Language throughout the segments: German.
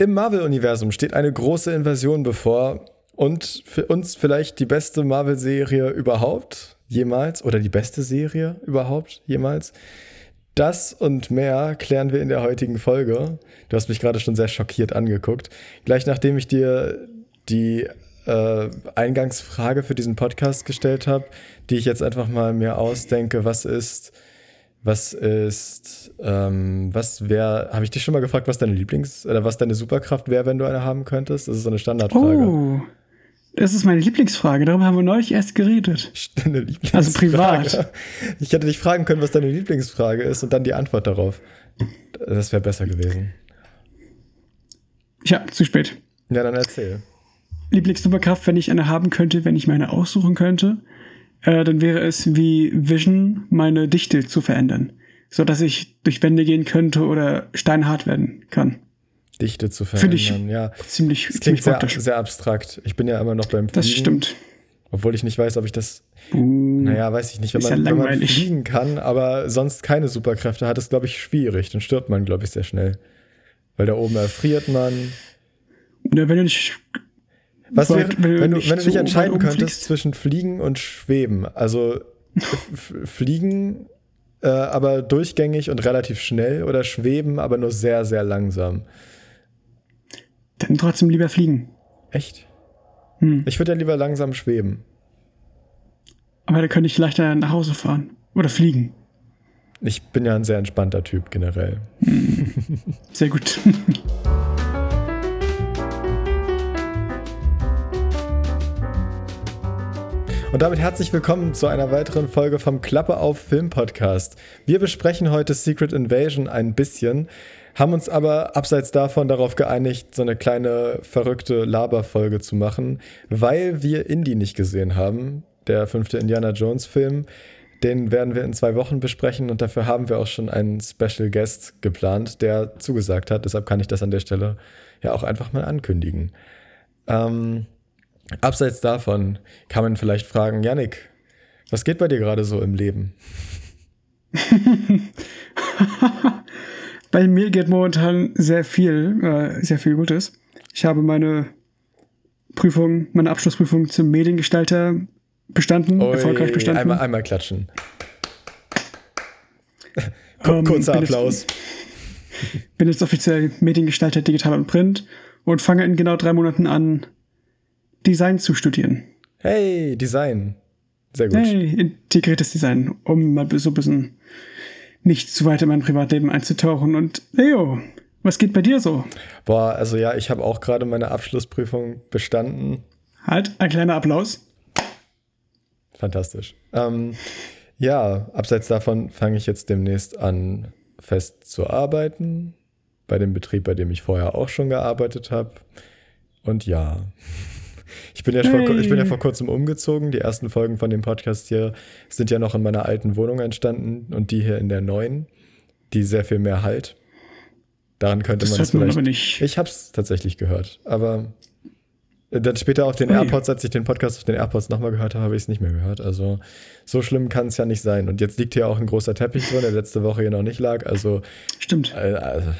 Im Marvel-Universum steht eine große Invasion bevor und für uns vielleicht die beste Marvel-Serie überhaupt jemals oder die beste Serie überhaupt jemals. Das und mehr klären wir in der heutigen Folge. Du hast mich gerade schon sehr schockiert angeguckt. Gleich nachdem ich dir die äh, Eingangsfrage für diesen Podcast gestellt habe, die ich jetzt einfach mal mir ausdenke, was ist was ist, ähm, was wäre, habe ich dich schon mal gefragt, was deine Lieblings- oder was deine Superkraft wäre, wenn du eine haben könntest? Das ist so eine Standardfrage. Oh, das ist meine Lieblingsfrage. Darüber haben wir neulich erst geredet. Deine Lieblingsfrage. Also privat. Ich hätte dich fragen können, was deine Lieblingsfrage ist und dann die Antwort darauf. Das wäre besser gewesen. Ja, zu spät. Ja, dann erzähl. Lieblingssuperkraft, wenn ich eine haben könnte, wenn ich meine aussuchen könnte äh, dann wäre es wie Vision, meine Dichte zu verändern. So dass ich durch Wände gehen könnte oder steinhart werden kann. Dichte zu verändern, ich ja. Ziemlich, das klingt sehr, sehr, abstrakt. Ich bin ja immer noch beim Fliegen. Das stimmt. Obwohl ich nicht weiß, ob ich das. Uh, naja, weiß ich nicht. Wenn man, ja wenn man fliegen kann, aber sonst keine Superkräfte hat, ist, glaube ich, schwierig. Dann stirbt man, glaube ich, sehr schnell. Weil da oben erfriert man. Ja, wenn du nicht was wäre, wenn, du, wenn du dich entscheiden könntest zwischen Fliegen und Schweben? Also Fliegen, äh, aber durchgängig und relativ schnell oder Schweben, aber nur sehr, sehr langsam? Dann trotzdem lieber fliegen. Echt? Hm. Ich würde ja lieber langsam schweben. Aber da könnte ich leichter nach Hause fahren. Oder fliegen. Ich bin ja ein sehr entspannter Typ generell. Hm. Sehr gut. Und damit herzlich willkommen zu einer weiteren Folge vom Klappe auf Film Podcast. Wir besprechen heute Secret Invasion ein bisschen, haben uns aber abseits davon darauf geeinigt, so eine kleine verrückte Laberfolge zu machen, weil wir Indie nicht gesehen haben, der fünfte Indiana Jones Film. Den werden wir in zwei Wochen besprechen und dafür haben wir auch schon einen Special Guest geplant, der zugesagt hat. Deshalb kann ich das an der Stelle ja auch einfach mal ankündigen. Ähm, Abseits davon kann man vielleicht fragen, Yannick, was geht bei dir gerade so im Leben? bei mir geht momentan sehr viel, äh, sehr viel Gutes. Ich habe meine Prüfung, meine Abschlussprüfung zum Mediengestalter bestanden, Oi, erfolgreich bestanden. Einmal, einmal klatschen. um, ähm, Kurzer Applaus. Jetzt, bin jetzt offiziell Mediengestalter digital und print und fange in genau drei Monaten an, Design zu studieren. Hey, Design. Sehr gut. Hey, integriertes Design, um mal so ein bisschen nicht zu weit in mein Privatleben einzutauchen. Und Leo, was geht bei dir so? Boah, also ja, ich habe auch gerade meine Abschlussprüfung bestanden. Halt, ein kleiner Applaus. Fantastisch. Ähm, ja, abseits davon fange ich jetzt demnächst an, fest zu arbeiten. Bei dem Betrieb, bei dem ich vorher auch schon gearbeitet habe. Und ja. Ich bin, ja hey. vor, ich bin ja vor kurzem umgezogen. Die ersten Folgen von dem Podcast hier sind ja noch in meiner alten Wohnung entstanden und die hier in der neuen, die sehr viel mehr Halt. Daran könnte das man es vielleicht. Aber nicht. Ich habe es tatsächlich gehört, aber dann später auf den oh, AirPods, als ich den Podcast auf den AirPods nochmal gehört habe, habe ich es nicht mehr gehört. Also so schlimm kann es ja nicht sein. Und jetzt liegt hier auch ein großer Teppich drin, der letzte Woche hier noch nicht lag. Also stimmt. Äh, also,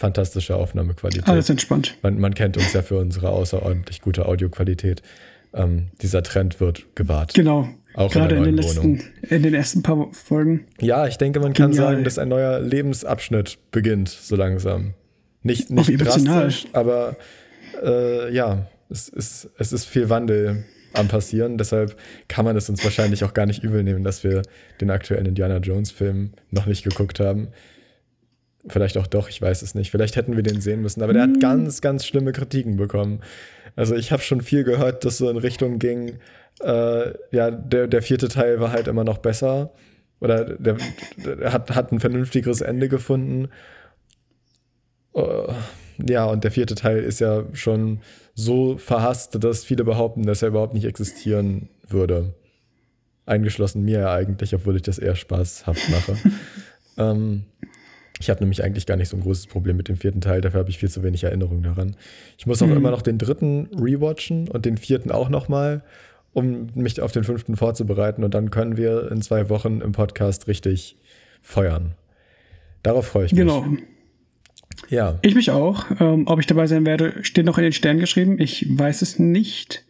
fantastische Aufnahmequalität. Alles entspannt. Man, man kennt uns ja für unsere außerordentlich gute Audioqualität. Ähm, dieser Trend wird gewahrt. Genau. Auch Gerade in, in, den letzten, in den ersten paar Folgen. Ja, ich denke, man kann sagen, dass ein neuer Lebensabschnitt beginnt, so langsam. Nicht, nicht drastisch, aber äh, ja, es ist, es ist viel Wandel am passieren. Deshalb kann man es uns wahrscheinlich auch gar nicht übel nehmen, dass wir den aktuellen Indiana Jones Film noch nicht geguckt haben. Vielleicht auch doch, ich weiß es nicht. Vielleicht hätten wir den sehen müssen. Aber der hat hm. ganz, ganz schlimme Kritiken bekommen. Also ich habe schon viel gehört, dass so in Richtung ging, äh, ja, der, der vierte Teil war halt immer noch besser. Oder der, der hat, hat ein vernünftigeres Ende gefunden. Uh, ja, und der vierte Teil ist ja schon so verhasst, dass viele behaupten, dass er überhaupt nicht existieren würde. Eingeschlossen mir ja eigentlich, obwohl ich das eher spaßhaft mache. ähm, ich habe nämlich eigentlich gar nicht so ein großes Problem mit dem vierten Teil, dafür habe ich viel zu wenig Erinnerung daran. Ich muss auch mhm. immer noch den dritten rewatchen und den vierten auch nochmal, um mich auf den fünften vorzubereiten und dann können wir in zwei Wochen im Podcast richtig feuern. Darauf freue ich mich. Genau. Ja. Ich mich auch. Ähm, ob ich dabei sein werde, steht noch in den Sternen geschrieben. Ich weiß es nicht.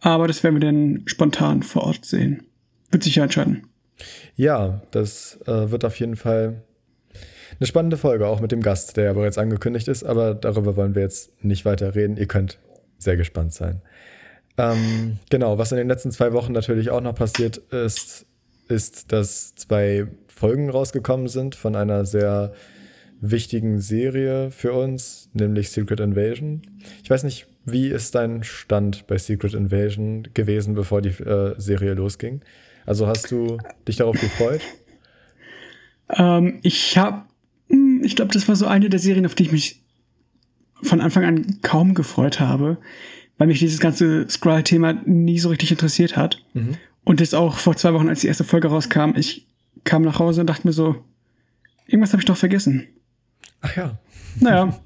Aber das werden wir dann spontan vor Ort sehen. Wird sich ja entscheiden. Ja, das äh, wird auf jeden Fall eine spannende Folge, auch mit dem Gast, der ja bereits angekündigt ist. Aber darüber wollen wir jetzt nicht weiter reden. Ihr könnt sehr gespannt sein. Ähm, genau, was in den letzten zwei Wochen natürlich auch noch passiert ist, ist, dass zwei Folgen rausgekommen sind von einer sehr wichtigen Serie für uns, nämlich Secret Invasion. Ich weiß nicht, wie ist dein Stand bei Secret Invasion gewesen, bevor die äh, Serie losging? Also hast du dich darauf gefreut? Ähm, ich habe, ich glaube, das war so eine der Serien, auf die ich mich von Anfang an kaum gefreut habe, weil mich dieses ganze Skrull-Thema nie so richtig interessiert hat. Mhm. Und jetzt auch vor zwei Wochen, als die erste Folge rauskam, ich kam nach Hause und dachte mir so, irgendwas habe ich doch vergessen. Ach ja. Naja.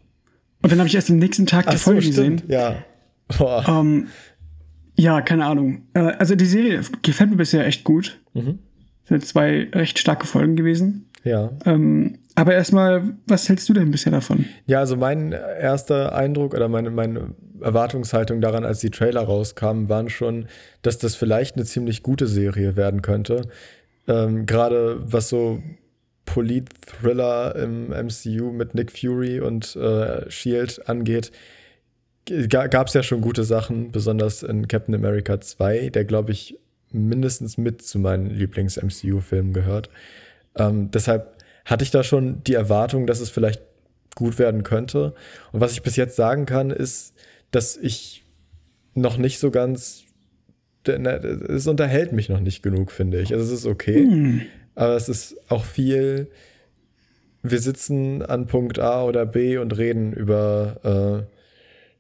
Und dann habe ich erst den nächsten Tag die Folge so, gesehen. Ja. Um, ja, keine Ahnung. Äh, also die Serie gefällt mir bisher echt gut. Mhm. Sind zwei recht starke Folgen gewesen. Ja. Ähm, aber erstmal, was hältst du denn bisher davon? Ja, also mein erster Eindruck oder meine, meine Erwartungshaltung daran, als die Trailer rauskamen, waren schon, dass das vielleicht eine ziemlich gute Serie werden könnte. Ähm, Gerade was so Polit-Thriller im MCU mit Nick Fury und äh, Shield angeht, gab es ja schon gute Sachen, besonders in Captain America 2, der, glaube ich, mindestens mit zu meinen Lieblings-MCU-Filmen gehört. Ähm, deshalb hatte ich da schon die Erwartung, dass es vielleicht gut werden könnte. Und was ich bis jetzt sagen kann, ist, dass ich noch nicht so ganz. Es unterhält mich noch nicht genug, finde ich. Also es ist okay. Hm. Aber es ist auch viel. Wir sitzen an Punkt A oder B und reden über äh,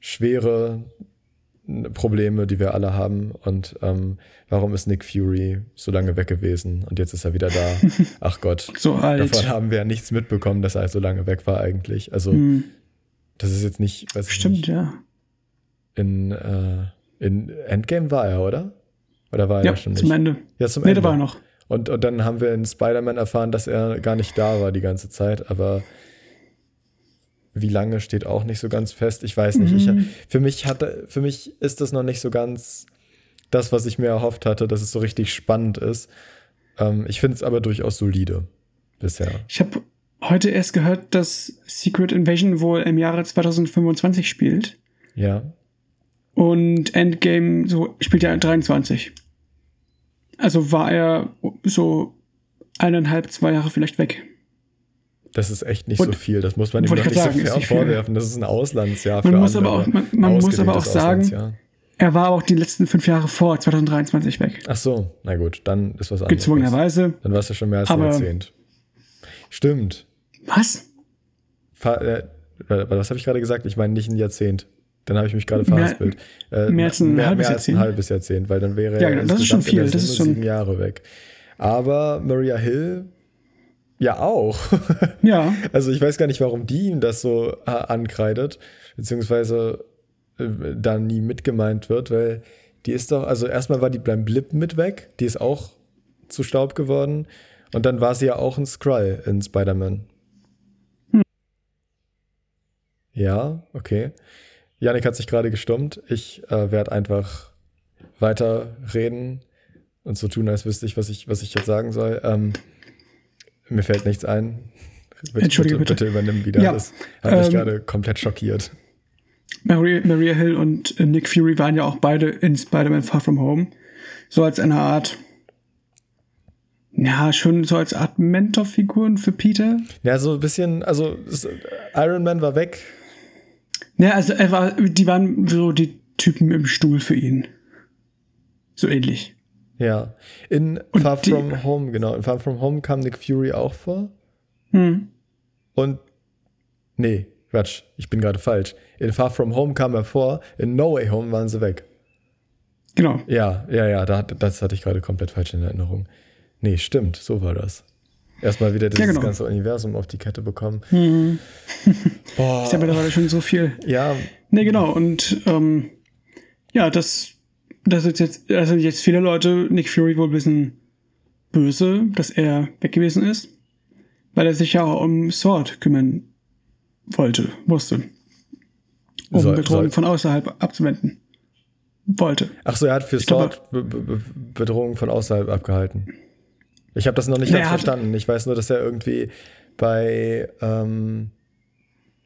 schwere Probleme, die wir alle haben. Und ähm, warum ist Nick Fury so lange weg gewesen und jetzt ist er wieder da? Ach Gott. so alt. Davon haben wir ja nichts mitbekommen, dass er so lange weg war eigentlich. Also hm. das ist jetzt nicht. Weiß Stimmt, nicht, ja. In, äh, in Endgame war er, oder? Oder war er ja, schon nicht? Zum Ende. Ja, zum nee, Ende. War er noch. Und, und dann haben wir in Spider-Man erfahren, dass er gar nicht da war die ganze Zeit, aber wie lange steht auch nicht so ganz fest. Ich weiß nicht. Mhm. Ich, für, mich hatte, für mich ist das noch nicht so ganz das, was ich mir erhofft hatte, dass es so richtig spannend ist. Ähm, ich finde es aber durchaus solide bisher. Ich habe heute erst gehört, dass Secret Invasion wohl im Jahre 2025 spielt. Ja. Und Endgame so spielt ja 23. Also war er so eineinhalb, zwei Jahre vielleicht weg. Das ist echt nicht und, so viel. Das muss man ihm doch nicht sagen, so vorwerfen. Das ist ein Auslandsjahr für man muss andere. Aber auch, man, man muss aber auch sagen, er war auch die letzten fünf Jahre vor 2023 weg. Ach so, na gut, dann ist was anderes. Gezwungenerweise. Dann warst du schon mehr als ein Jahrzehnt. Stimmt. Was? Fa äh, was habe ich gerade gesagt? Ich meine nicht ein Jahrzehnt. Dann habe ich mich gerade verhaspelt. Mehr, äh, mehr als ein, mehr, halbes, mehr als ein halbes Jahrzehnt, weil dann wäre ja, genau, das ist schon viel. Das ist schon sieben Jahre weg. Aber Maria Hill ja, auch. Ja. Also ich weiß gar nicht, warum die ihm das so äh, ankreidet, beziehungsweise äh, da nie mitgemeint wird, weil die ist doch, also erstmal war die beim Blip mit weg, die ist auch zu Staub geworden und dann war sie ja auch ein Skrull in Spider-Man. Hm. Ja, okay. Janik hat sich gerade gestummt. Ich äh, werde einfach weiter reden und so tun, als wüsste ich, was ich, was ich jetzt sagen soll. Ähm, mir fällt nichts ein. Bitte, Entschuldige bitte. Bitte übernimm wieder. Ja, das hat ähm, mich gerade komplett schockiert. Maria, Maria Hill und äh, Nick Fury waren ja auch beide in Spider-Man Far From Home. So als eine Art, ja, schon so als Art Mentorfiguren für Peter. Ja, so ein bisschen, also Iron Man war weg. Ja, also er war, die waren so die Typen im Stuhl für ihn. So ähnlich. Ja. In und Far From Home, genau. In Far From Home kam Nick Fury auch vor. Hm. Und. Nee, Quatsch, ich bin gerade falsch. In Far From Home kam er vor, in No Way Home waren sie weg. Genau. Ja, ja, ja, das hatte ich gerade komplett falsch in Erinnerung. Nee, stimmt, so war das. Erstmal wieder dieses ja, genau. ganze Universum auf die Kette bekommen. Mhm. Boah. Ist ja mittlerweile schon so viel. Ja. Nee, genau. Und ähm, ja, das das ist jetzt, sind jetzt viele Leute Nick Fury wohl ein bisschen böse, dass er weg gewesen ist, weil er sich ja auch um Sword kümmern wollte, musste. Um Soll- Bedrohungen soll- von außerhalb abzuwenden. Wollte. Ach so, er hat für Ich glaube- Sword Be Be Bedrohungen von außerhalb abgehalten. Ich habe das noch nicht ganz er verstanden. Ich weiß nur, dass er irgendwie bei ähm,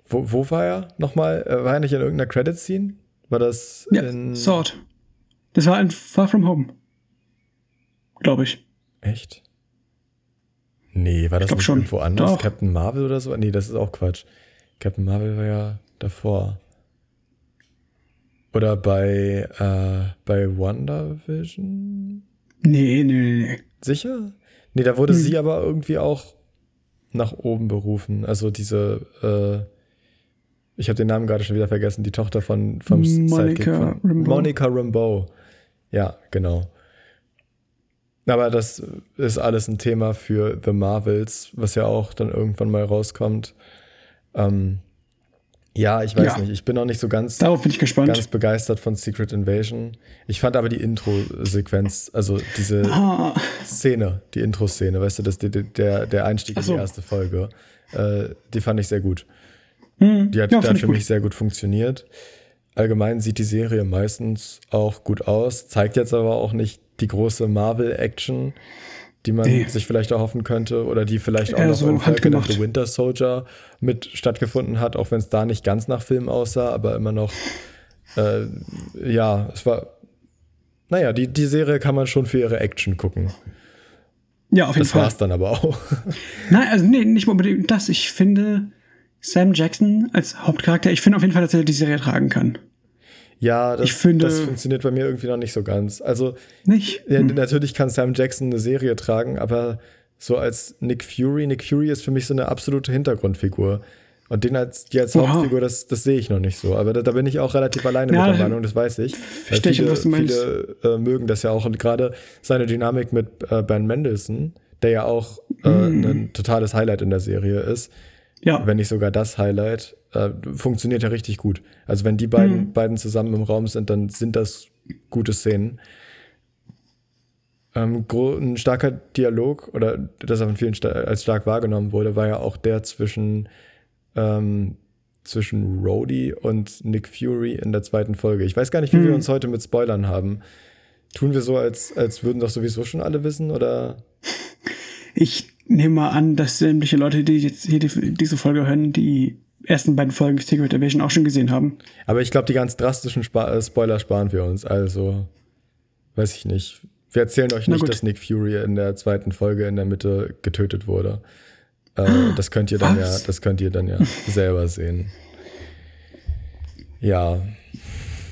wo, wo war er nochmal? Äh, War er nicht in irgendeiner Credit-Scene? War das Ja, in Sword. Das war in Far From Home. Glaube ich. Echt? Nee, war das nicht schon. irgendwo anders? Doch. Captain Marvel oder so? Nee, das ist auch Quatsch. Captain Marvel war ja davor. Oder bei, äh, bei WandaVision? Nee, nee, nee, nee. Sicher? Nee, da wurde Hm. sie aber irgendwie auch nach oben berufen. Also diese, äh, ich habe den Namen gerade schon wieder vergessen, die Tochter von vom Monica Sidekick von Rambeau. Monica Rambeau. Ja, genau. Aber das ist alles ein Thema für The Marvels, was ja auch dann irgendwann mal rauskommt. Ähm, ja, ich weiß Ja. nicht. Ich bin noch nicht so ganz Darauf bin ich gespannt. ganz begeistert von Secret Invasion. Ich fand aber die Intro-Sequenz, also diese ah, Szene, die Intro-Szene, weißt du, das, der, der, der Einstieg Ach in so. die erste Folge, äh, die fand ich sehr gut. hm, Die hat, ja, die hat für gut. mich sehr gut funktioniert. Allgemein sieht die Serie meistens auch gut aus, zeigt jetzt aber auch nicht die große Marvel-Action, die man Nee. sich vielleicht erhoffen könnte oder die vielleicht auch Eher noch so in Falcon and handgemacht. the Winter Soldier mit stattgefunden hat, auch wenn es da nicht ganz nach Film aussah, aber immer noch, äh, ja, es war, naja, die, die Serie kann man schon für ihre Action gucken. Ja, auf jeden Das Fall. war's dann aber auch. Nein, also nee, nicht unbedingt das. Ich finde Sam Jackson als Hauptcharakter, ich finde auf jeden Fall, dass er die Serie tragen kann. Ja, das, Ich finde- das funktioniert bei mir irgendwie noch nicht so ganz. Also, Nicht? ja, natürlich kann Sam Jackson eine Serie tragen, aber so als Nick Fury, Nick Fury ist für mich so eine absolute Hintergrundfigur. Und den als, die als. Hauptfigur, das, das sehe ich noch nicht so. Aber da, da bin ich auch relativ alleine Ja, mit der Meinung, das weiß ich. Verstehe ich, viele, was du meinst. viele äh, mögen das ja auch. Und gerade seine Dynamik mit äh, Ben Mendelssohn, der ja auch äh, Mm. ein totales Highlight in der Serie ist, Ja. wenn nicht sogar das Highlight, äh, funktioniert ja richtig gut. Also wenn die beiden, Mhm. beiden zusammen im Raum sind, dann sind das gute Szenen. Ähm, ein starker Dialog, oder das von vielen sta als stark wahrgenommen wurde, war ja auch der zwischen, ähm, zwischen Rhodey und Nick Fury in der zweiten Folge. Ich weiß gar nicht, wie wir Mhm. uns heute mit Spoilern haben. Tun wir so, als, als würden doch sowieso schon alle wissen, oder? Ich nehme mal an, dass sämtliche Leute, die jetzt hier die, diese Folge hören, die ersten beiden Folgen Secret Invasion auch schon gesehen haben. Aber ich glaube, die ganz drastischen Spa äh, Spoiler sparen wir uns. Also, weiß ich nicht. Wir erzählen euch nicht, dass Nick Fury in der zweiten Folge in der Mitte getötet wurde. Äh, das könnt ihr dann ja, Was? das könnt ihr dann ja selber sehen. Ja,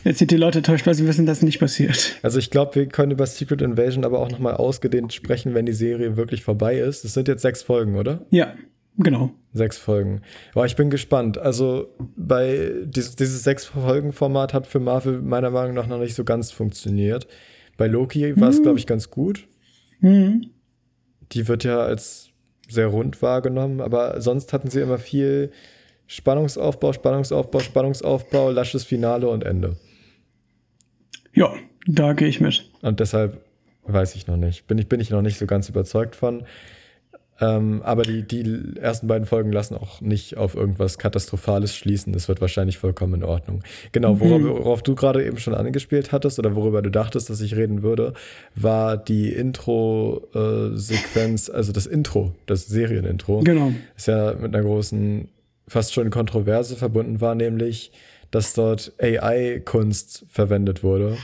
Jetzt sind die Leute enttäuscht, weil sie wissen, dass nicht passiert. also ich glaube, wir können über Secret Invasion aber auch nochmal ausgedehnt sprechen, wenn die Serie wirklich vorbei ist. Es sind jetzt sechs Folgen, oder? Ja, genau. Sechs Folgen. Boah, ich bin gespannt. Also bei dieses, dieses Sechs-Folgen-Format hat für Marvel meiner Meinung nach noch nicht so ganz funktioniert. Bei Loki war es, glaube ich, ganz gut. Mhm. Die wird ja als sehr rund wahrgenommen, aber sonst hatten sie immer viel Spannungsaufbau, Spannungsaufbau, Spannungsaufbau, lasches Finale und Ende. Ja, da gehe ich mit. Und deshalb weiß ich noch nicht. Bin ich, bin ich noch nicht so ganz überzeugt von. Ähm, aber die, die ersten beiden Folgen lassen auch nicht auf irgendwas Katastrophales schließen. Das wird wahrscheinlich vollkommen in Ordnung. Genau, worauf, Mhm. worauf du gerade eben schon angespielt hattest oder worüber du dachtest, dass ich reden würde, war die Intro-Sequenz, also das Intro, das Serienintro Genau. ist ja mit einer großen, fast schon Kontroverse verbunden war, nämlich, dass dort AI-Kunst verwendet wurde,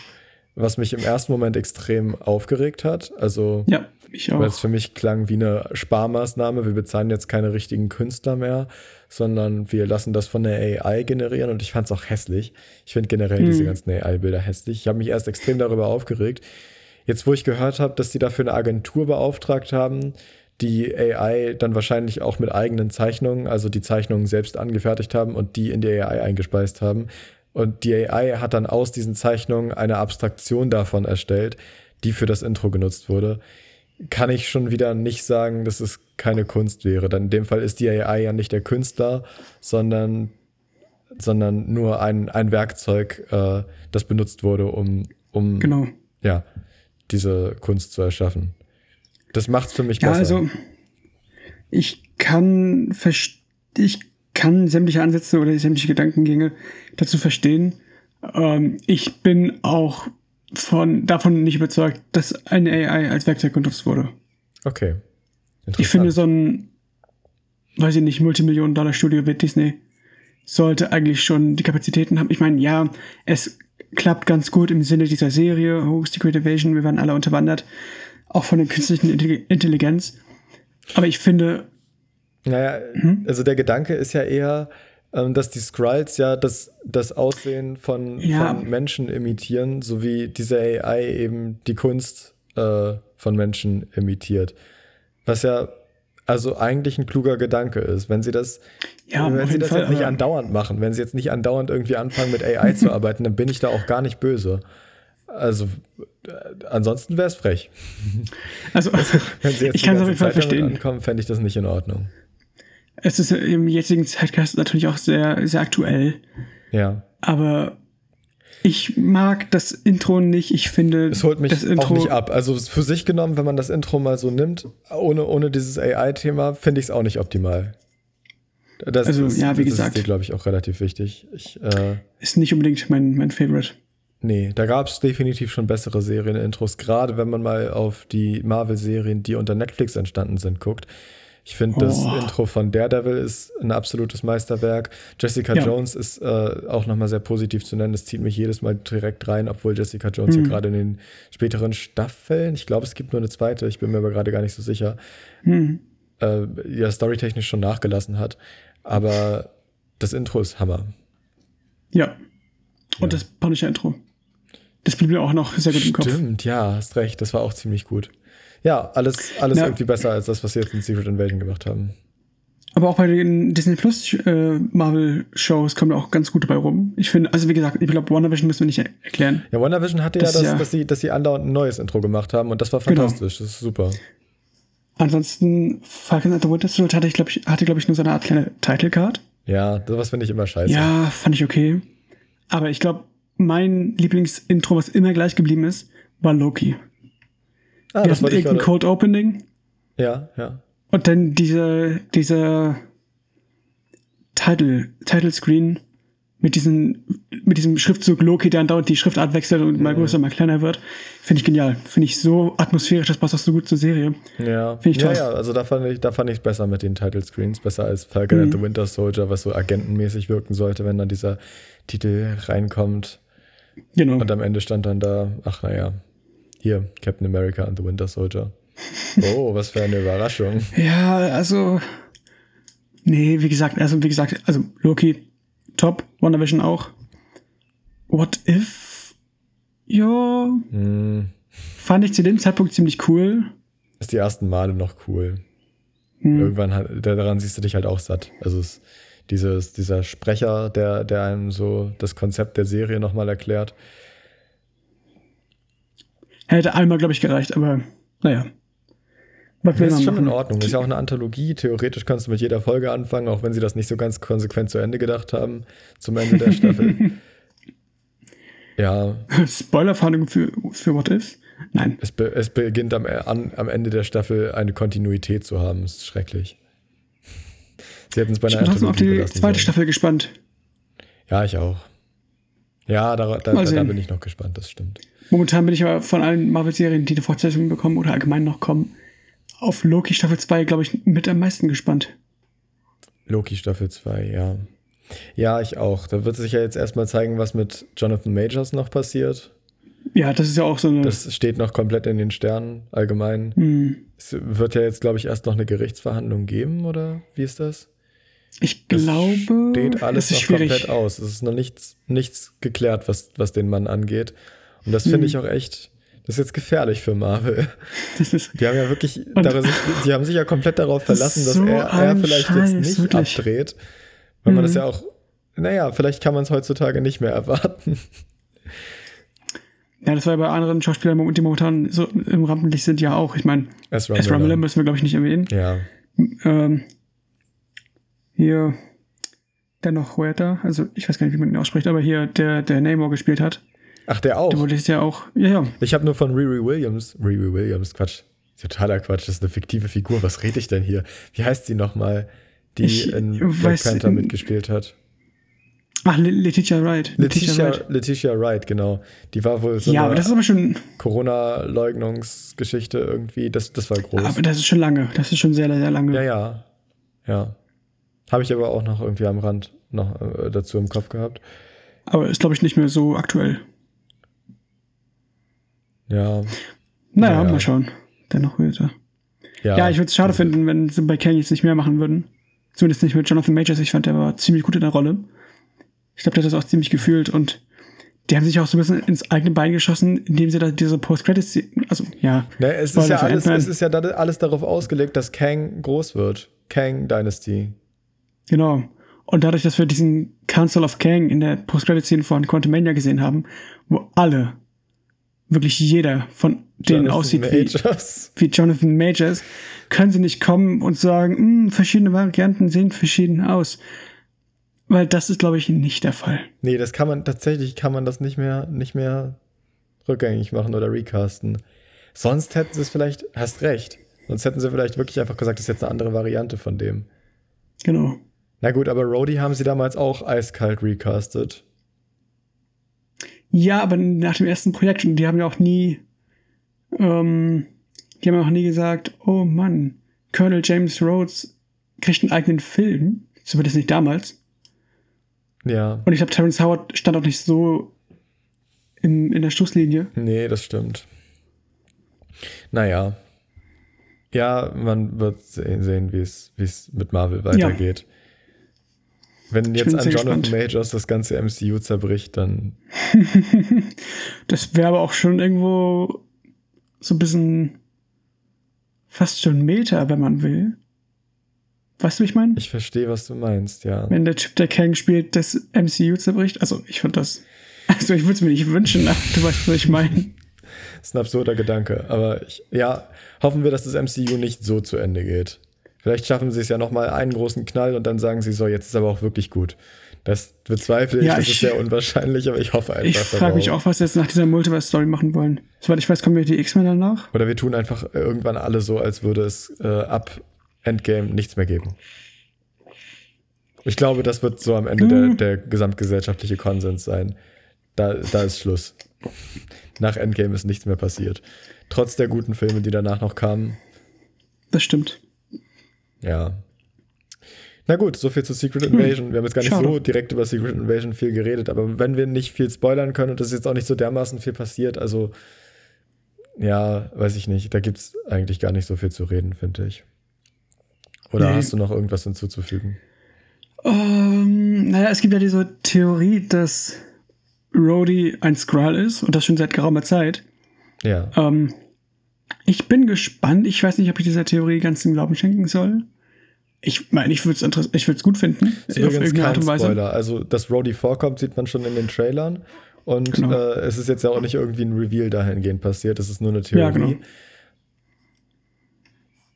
was mich im ersten Moment extrem aufgeregt hat. Also, Ja, ich weil es für mich klang wie eine Sparmaßnahme. Wir bezahlen jetzt keine richtigen Künstler mehr, sondern wir lassen das von der AI generieren und ich fand es auch hässlich. Ich finde generell Mhm. diese ganzen AI-Bilder hässlich. Ich habe mich erst extrem darüber aufgeregt. Jetzt, wo ich gehört habe, dass die dafür eine Agentur beauftragt haben, die AI dann wahrscheinlich auch mit eigenen Zeichnungen, also die Zeichnungen selbst angefertigt haben und die in die AI eingespeist haben. Und die AI hat dann aus diesen Zeichnungen eine Abstraktion davon erstellt, die für das Intro genutzt wurde. Kann ich schon wieder nicht sagen, dass es keine Kunst wäre. Dann in dem Fall ist die AI ja nicht der Künstler, sondern, sondern nur ein, ein Werkzeug, äh, das benutzt wurde, um, um Genau. ja, diese Kunst zu erschaffen. Das macht's für mich Ja, besser. also ich kann ich kann sämtliche Ansätze oder sämtliche Gedankengänge dazu verstehen. Ähm, ich bin auch von, davon nicht überzeugt, dass eine AI als Werkzeug genutzt wurde. Okay. Ich finde, so ein, weiß ich nicht, Multimillionen-Dollar-Studio wie Disney sollte eigentlich schon die Kapazitäten haben. Ich meine, ja, es klappt ganz gut im Sinne dieser Serie, oh, Secret Evasion, wir werden alle unterwandert, auch von der künstlichen Intelligenz. Aber ich finde. Naja, hm? also der Gedanke ist ja eher, dass die Skrulls ja das, das Aussehen von, ja. von Menschen imitieren, sowie diese AI eben die Kunst äh, von Menschen imitiert. Was ja also eigentlich ein kluger Gedanke ist. Wenn sie das, ja, wenn sie das Fall, jetzt nicht andauernd machen, wenn sie jetzt nicht andauernd irgendwie anfangen mit AI zu arbeiten, dann bin ich da auch gar nicht böse. Also äh, ansonsten wäre es frech. Also, wenn sie jetzt ich kann es auf jeden Fall verstehen. Ankommen, fände ich das nicht in Ordnung. Es ist im jetzigen Zeitgeist natürlich auch sehr, sehr aktuell. Ja. Aber ich mag das Intro nicht. Ich finde, es holt mich das Intro auch nicht ab. Also für sich genommen, wenn man das Intro mal so nimmt, ohne, ohne dieses AI-Thema, finde ich es auch nicht optimal. Das also, ist, ja, wie das gesagt. ist dir, glaube ich, auch relativ wichtig. Ich, äh, ist nicht unbedingt mein, mein Favorite. Nee, da gab es definitiv schon bessere Serien-Intros, gerade wenn man mal auf die Marvel-Serien, die unter Netflix entstanden sind, guckt. Ich finde, oh. das Intro von Daredevil ist ein absolutes Meisterwerk. Jessica ja. Jones ist äh, auch nochmal sehr positiv zu nennen. Das zieht mich jedes Mal direkt rein, obwohl Jessica Jones mhm. ja gerade in den späteren Staffeln, ich glaube, es gibt nur eine zweite, ich bin mir aber gerade gar nicht so sicher, mhm. äh, ja, storytechnisch schon nachgelassen hat. Aber das Intro ist Hammer. Ja. Und ja. das Punisher-Intro. Das blieb mir auch noch sehr gut im Kopf. Stimmt, ja, hast recht. Das war auch ziemlich gut. Ja, alles, alles ja. irgendwie besser als das, was sie jetzt in Secret Invasion gemacht haben. Aber auch bei den Disney Plus äh, Marvel Shows kommt auch ganz gut dabei rum. Ich finde, also wie gesagt, ich glaube, WandaVision müssen wir nicht erklären. Ja, WandaVision hatte das ja das, ja dass, sie, dass sie andauernd ein neues Intro gemacht haben und das war genau. fantastisch. Genau. Das ist super. Ansonsten, Falcon and the Winter Soldier hatte ich, glaube ich, hatte, glaube ich, nur so eine Art kleine Title Card. Ja, sowas finde ich immer scheiße. Ja, fand ich okay. Aber ich glaube, mein Lieblingsintro, was immer gleich geblieben ist, war Loki. Ah, das war irgendein Cold Opening. Ja, ja. Und dann diese, diese Title, Title Screen mit diesem, mit diesem Schriftzug Loki, der andauernd die Schriftart wechselt und mal größer, mal kleiner wird. Finde ich genial. Finde ich so atmosphärisch, das passt auch so gut zur Serie. Ja. Finde ich toll. Ja, ja, also da fand ich, da fand ich es besser mit den Title Screens, besser als Falcon mhm. and the Winter Soldier, was so agentenmäßig wirken sollte, wenn dann dieser Titel reinkommt. Genau. Und am Ende stand dann da, ach naja, hier, Captain America and the Winter Soldier. Oh, was für eine Überraschung. Ja, also. Nee, wie gesagt, also wie gesagt, also Loki, top, WandaVision auch. What if? Ja. Hm. Fand ich zu dem Zeitpunkt ziemlich cool. Ist die ersten Male noch cool. Hm. Irgendwann hat, daran siehst du dich halt auch satt. Also es, dieses, dieser Sprecher, der, der einem so das Konzept der Serie nochmal erklärt. Hätte einmal, glaube ich, gereicht, aber naja. Was das ist schon machen? in Ordnung. Ist ja auch eine Anthologie. Theoretisch kannst du mit jeder Folge anfangen, auch wenn sie das nicht so ganz konsequent zu Ende gedacht haben, zum Ende der Staffel. ja. Spoilerwarnung für, für What If? Nein. Es, be es beginnt am, an, am Ende der Staffel eine Kontinuität zu haben. Das ist schrecklich. Sie hätten es bei einer Ich bin trotzdem auf die zweite. Staffel gespannt. Ja, ich auch. Ja, da, da, da, da bin ich noch gespannt, das stimmt. Momentan bin ich aber von allen Marvel-Serien, die eine Fortsetzung bekommen oder allgemein noch kommen, auf Loki Staffel 2, glaube ich, mit am meisten gespannt. Loki Staffel 2, ja. Ja, ich auch. Da wird sich ja jetzt erstmal zeigen, was mit Jonathan Majors noch passiert. Ja, das ist ja auch so eine. Das steht noch komplett in den Sternen, allgemein. Mhm. Es wird ja jetzt, glaube ich, erst noch eine Gerichtsverhandlung geben, oder wie ist das? Ich glaube. Es steht alles noch schwierig. komplett aus. Es ist noch nichts, nichts geklärt, was, was den Mann angeht. Und das finde ich auch echt, das ist jetzt gefährlich für Marvel. Die haben ja wirklich, daran, die haben sich ja komplett darauf verlassen, dass so er, er vielleicht Scheiß, jetzt nicht wirklich. abdreht. Weil mhm. man das ja auch, naja, vielleicht kann man es heutzutage nicht mehr erwarten. Ja, das war ja bei anderen Schauspielern, die momentan so im Rampenlicht sind, ja auch. Ich meine, Ezra, Ezra Miller müssen wir, glaube ich, nicht erwähnen. Ja. Ähm, hier, der noch Huerta, also ich weiß gar nicht, wie man ihn ausspricht, aber hier, der, der Namor gespielt hat. Ach, der auch? Der wurde ja auch, ja, ja. Ich habe nur von Riri Williams, Riri Williams, Quatsch, totaler Quatsch, das ist eine fiktive Figur, was rede ich denn hier? Wie heißt sie nochmal? die Ich in Black Panther mitgespielt hat. Ach, Le Letitia Wright. Letitia, Wright. Letitia Wright, genau. Die war wohl so Ja, aber eine das ist aber schon, Corona-Leugnungsgeschichte irgendwie. Das, das war groß. aber das ist schon lange. Das ist schon sehr, sehr lange. ja, ja. Ja. Habe ich aber auch noch irgendwie am Rand noch äh, dazu im Kopf gehabt. Aber ist, glaube ich, nicht mehr so aktuell. Ja. Naja, Naja. mal schauen. Dennoch weiter. Ja, Ja, ich würde es schade finden, wenn sie bei Kang jetzt nicht mehr machen würden. Zumindest nicht mit Jonathan Majors. Ich fand, der war ziemlich gut in der Rolle. Ich glaube, der hat das auch ziemlich gefühlt und die haben sich auch so ein bisschen ins eigene Bein geschossen, indem sie da diese Post-Credits, also ja. Ne, es, ist ja alles, es ist ja alles darauf ausgelegt, dass Kang groß wird. Kang Dynasty. Genau. Und dadurch, dass wir diesen Council of Kang in der Post-Credit-Szene von Quantumania gesehen haben, wo alle, wirklich jeder von denen Jonathan aussieht wie, Majors. wie Jonathan Majors, können sie nicht kommen und sagen, "Hm, verschiedene Varianten sehen verschieden aus. Weil das ist, glaube ich, nicht der Fall. Nee, das kann man tatsächlich kann man das nicht mehr nicht mehr rückgängig machen oder recasten. Sonst hätten sie es vielleicht, hast recht. Sonst hätten sie vielleicht wirklich einfach gesagt, das ist jetzt eine andere Variante von dem. Genau. Na gut, aber Rhodey haben sie damals auch eiskalt recastet. Ja, aber nach dem ersten Projekt, und die haben ja auch nie, ähm, die haben ja auch nie gesagt, oh Mann, Colonel James Rhodes kriegt einen eigenen Film. Zumindest nicht damals. Ja. Und ich glaube, Terrence Howard stand auch nicht so in, in der Stoßlinie. Nee, das stimmt. Naja. Ja, man wird se- sehen, wie es wie es mit Marvel weitergeht. Wenn jetzt an Jonathan gespannt. Majors das ganze MCU zerbricht, dann Das wäre aber auch schon irgendwo so ein bisschen fast schon Meta, wenn man will. Weißt du, wie ich meine? ich verstehe, was du meinst, ja. Wenn der Typ, der Kang spielt, das MCU zerbricht. Also, ich fand das. Also, ich würde es mir nicht wünschen, aber du weißt, was ich meine. Das ist ein absurder Gedanke. Aber ich, ja, hoffen wir, dass das MCU nicht so zu Ende geht. Vielleicht schaffen sie es ja nochmal einen großen Knall und dann sagen sie so, jetzt ist aber auch wirklich gut. Das bezweifle ich, Ja, das ich- ist sehr unwahrscheinlich, aber ich hoffe einfach. Ich frage mich auch, was sie jetzt nach dieser Multiverse-Story machen wollen. Soweit ich weiß, kommen ja die X-Men danach. Oder wir tun einfach irgendwann alle so, als würde es äh, ab Endgame nichts mehr geben. Ich glaube, das wird so am Ende Hm. der, der gesamtgesellschaftliche Konsens sein. Da, da ist Schluss. Nach Endgame ist nichts mehr passiert. Trotz der guten Filme, die danach noch kamen. Das stimmt. Ja. Na gut, so viel zu Secret Invasion. Wir haben jetzt gar nicht Hm. Schade. so direkt über Secret Invasion viel geredet, aber wenn wir nicht viel spoilern können und es ist jetzt auch nicht so dermaßen viel passiert, also ja, weiß ich nicht, da gibt es eigentlich gar nicht so viel zu reden, finde ich. Oder Nee. hast du noch irgendwas hinzuzufügen? Ähm, naja, es gibt ja diese Theorie, dass Rhodey ein Skrull ist und das schon seit geraumer Zeit. Ja. Ähm, ich bin gespannt. Ich weiß nicht, ob ich dieser Theorie ganz den Glauben schenken soll. Ich meine, ich würde es ich würd's gut finden. Ist auf irgendeine Art und Weise. Spoiler. Also, dass Rhodey vorkommt, sieht man schon in den Trailern. Und Genau. äh, es ist jetzt ja auch nicht irgendwie ein Reveal dahingehend passiert. Es ist nur eine Theorie. Ja, genau.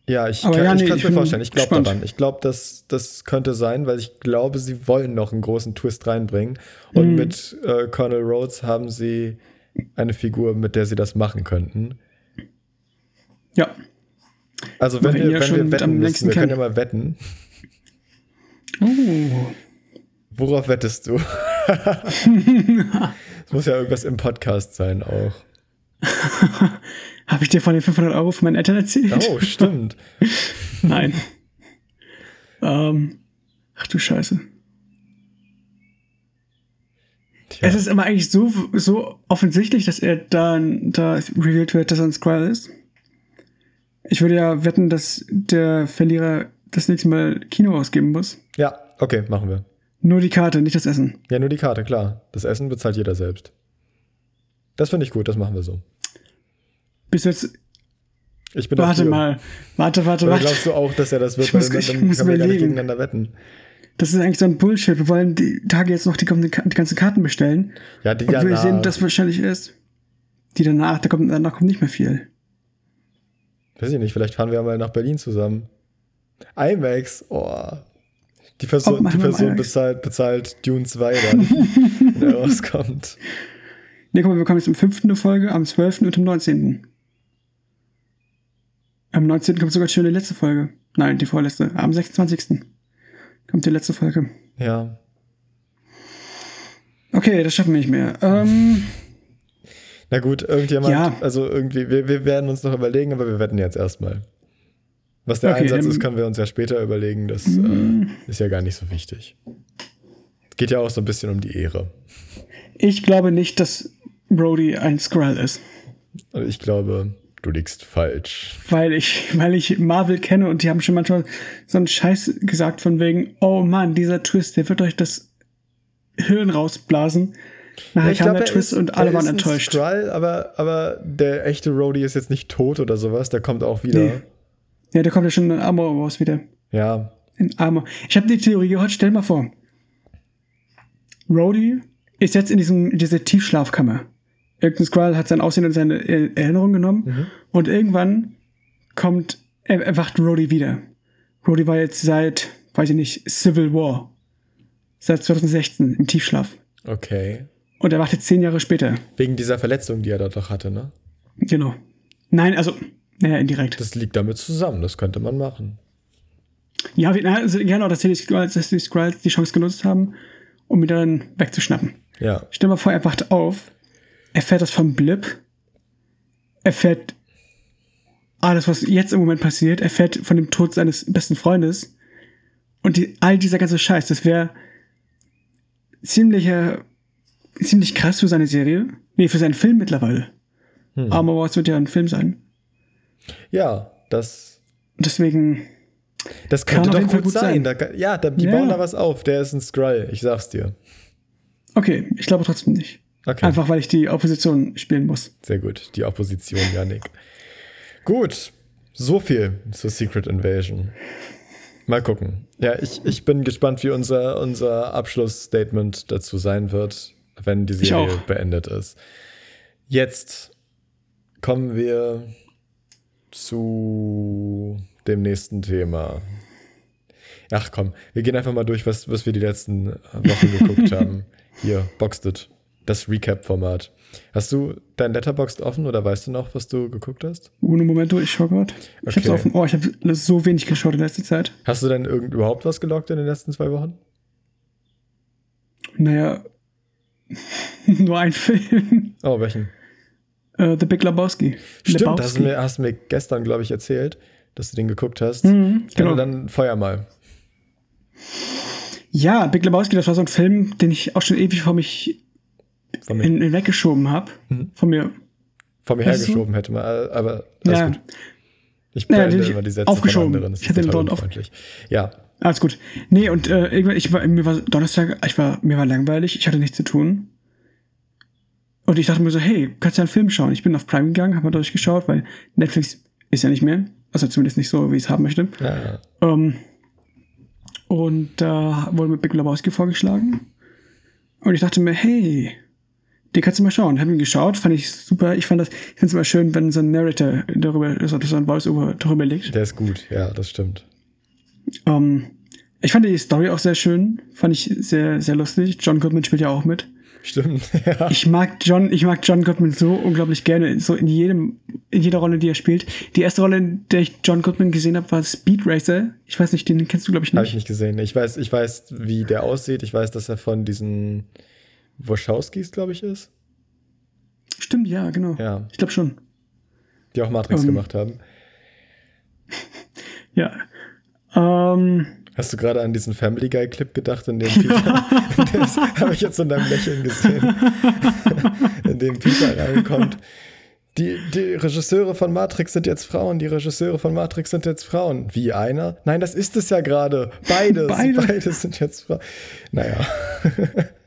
Ja, ich Aber kann ja, es nee, mir vorstellen. Ich glaube daran. Ich glaube, das, das könnte sein, weil ich glaube, sie wollen noch einen großen Twist reinbringen. Und Mhm. mit äh, Colonel Rhodes haben sie eine Figur, mit der sie das machen könnten. Ja. Also, wenn Weil wir, wenn wir wetten müssen, wir können ja mal wetten. Oh. Worauf wettest du? Es muss ja irgendwas im Podcast sein auch. Habe ich dir von den 500 Euro von meinen Eltern erzählt? Oh, stimmt. Nein. ähm, ach du Scheiße. Tja. Es ist immer eigentlich so, so offensichtlich, dass er dann da revealed wird, dass er ein Skrull ist. Ich würde ja wetten, dass der Verlierer das nächste Mal Kino ausgeben muss. Ja, okay, machen wir. Nur die Karte, nicht das Essen. Ja, nur die Karte, klar. Das Essen bezahlt jeder selbst. Das finde ich gut, das machen wir so. Bis jetzt. Ich bin Warte mal. Warte, warte, warte. glaubst du auch, dass er das wird? Ich muss- ich dann muss können wir gegeneinander wetten. Das ist eigentlich so ein Bullshit. Wir wollen die Tage jetzt noch die, die ganzen Karten bestellen. Ja, die Und wir sehen, dass wahrscheinlich erst. Die danach, da kommt, danach kommt nicht mehr viel. Weiß ich nicht, vielleicht fahren wir mal nach Berlin zusammen. IMAX, oh. Die Person, die Person IMAX. bezahlt, bezahlt Dune 2 dann, wenn er rauskommt. Ne, guck mal, wir kommen jetzt am 5. eine Folge, am 12. und am 19. Am 19. kommt sogar schon die letzte Folge. Nein, die vorletzte. Am 26. Kommt die letzte Folge. Ja. Okay, das schaffen wir nicht mehr. Ähm, Na gut, irgendjemand, Ja. also irgendwie, wir, wir werden uns noch überlegen, aber wir wetten jetzt erstmal. Was der Okay, Einsatz ist, können wir uns ja später überlegen. Das äh, ist ja gar nicht so wichtig. Es geht ja auch so ein bisschen um die Ehre. ich glaube nicht, dass Brody ein Skrull ist. Ich glaube, du liegst falsch. Weil ich, weil ich Marvel kenne und die haben schon manchmal so einen Scheiß gesagt von wegen, oh Mann, dieser Twist, der wird euch das Hirn rausblasen. Nachher ich kam glaub, der er Twist ist- und alle waren enttäuscht. Skrull, aber, aber der echte Rhodey ist jetzt nicht tot oder sowas. Der kommt auch wieder. Nee. Ja, der kommt ja schon in Armor raus wieder. Ja, In Armor. Ich habe die Theorie gehört, stell mal vor. Rhodey ist jetzt in, diesem, in dieser Tiefschlafkammer. Irgendein Skrull hat sein Aussehen in seine Er- Erinnerung genommen und irgendwann kommt, er, erwacht Rhodey wieder. Rhodey war jetzt seit, weiß ich nicht, Civil War. Seit 2016 im Tiefschlaf. okay. Und er wacht jetzt zehn Jahre später. Wegen dieser Verletzung, die er dort doch hatte, ne? Genau. Nein, also, naja, indirekt. Das liegt damit zusammen. Das könnte man machen. Ja, also, genau, dass die Skrulls, dass die Skrulls die Chance genutzt haben, um ihn dann wegzuschnappen. Ja. Stell mal vor, er wacht auf, erfährt das vom Blip, erfährt alles, was jetzt im Moment passiert, erfährt von dem Tod seines besten Freundes und die, all dieser ganze Scheiß, das wäre ziemlicher, ziemlich krass für seine Serie. Nee, für seinen Film mittlerweile. Armor Wars wird ja ein Film sein. Ja, das, deswegen, das könnte doch gut gut sein. sein. Da, kann- ja, da, die Ja. bauen da was auf. Der ist ein Skrull, ich sag's dir. okay, ich glaube trotzdem nicht. Okay. Einfach, weil ich die Opposition spielen muss. Sehr gut. Die Opposition, Janik. gut. So viel zur Secret Invasion. Mal gucken. Ja, ich, ich bin gespannt, wie unser, unser Abschlussstatement dazu sein wird, wenn die Serie beendet ist. Jetzt kommen wir zu dem nächsten Thema. Ach komm, wir gehen einfach mal durch, was, was wir die letzten Wochen geguckt haben. Hier, Boxed It, das Recap-Format. Hast du dein Letterboxd offen oder weißt du noch, was du geguckt hast? Uno Momento, ich schau grad. Ich hab's offen. Oh, ich habe so wenig geschaut in letzter Zeit. Hast du denn irgend überhaupt was gelockt in den letzten zwei Wochen? Naja, nur ein Film. Oh, welchen? Äh, The Big Lebowski. Stimmt, Lebowski. hast du mir, hast du mir gestern, glaube ich, erzählt, dass du den geguckt hast. Mhm, Ja, genau. dann feuer mal. Ja, Big Lebowski, das war so ein Film, den ich auch schon ewig vor mich Von mir, hin, hinweggeschoben habe. Mhm. Von mir. von mir Weißt du? hergeschoben hätte man, aber alles Ja, gut. Ich Naja, beende den immer die Sätze aufgeschoben. von anderen. Das Ich ist hatte den dort auf-. Ja, alles gut. Nee, und äh, irgendwann, ich war, mir war Donnerstag, ich war, mir war langweilig, ich hatte nichts zu tun. Und ich dachte mir so, hey, kannst du einen Film schauen? Ich bin auf Prime gegangen, habe mal durchgeschaut, weil Netflix ist ja nicht mehr. Also zumindest nicht so, wie ich es haben möchte. ja. Ähm, und da wurde mir Big Lebowski vorgeschlagen. Und ich dachte mir, hey, den kannst du mal schauen. Hab ihn geschaut, fand ich super. Ich fand das, ich finde es immer schön, wenn so ein Narrator darüber, so so ein Voice-Over darüber liegt. der ist gut. Ja, das stimmt. Ähm, ich fand die Story auch sehr schön, fand ich sehr, sehr lustig. John Goodman spielt ja auch mit. Stimmt. Ja. Ich mag John, ich mag John Goodman so unglaublich gerne, so in jedem, in jeder Rolle, die er spielt. Die erste Rolle, in der ich John Goodman gesehen habe, war Speed Racer. Ich weiß nicht, den kennst du, glaube ich, Habe nicht. ich nicht gesehen. Ich weiß, ich weiß, wie der aussieht. Ich weiß, dass er von diesen Wachowskis, glaube ich, ist. Stimmt, ja, genau. Ja. Ich glaube schon. Die auch Matrix Ähm. gemacht haben. Ja. Ähm, Hast du gerade an diesen Family Guy Clip gedacht, in dem Peter, das habe ich jetzt in deinem Lächeln gesehen, in dem Peter reinkommt. Die, die Regisseure von Matrix sind jetzt Frauen, die Regisseure von Matrix sind jetzt Frauen. Wie einer? Nein, das ist es ja gerade. Beides. Beide. Beides sind jetzt Frauen. Naja,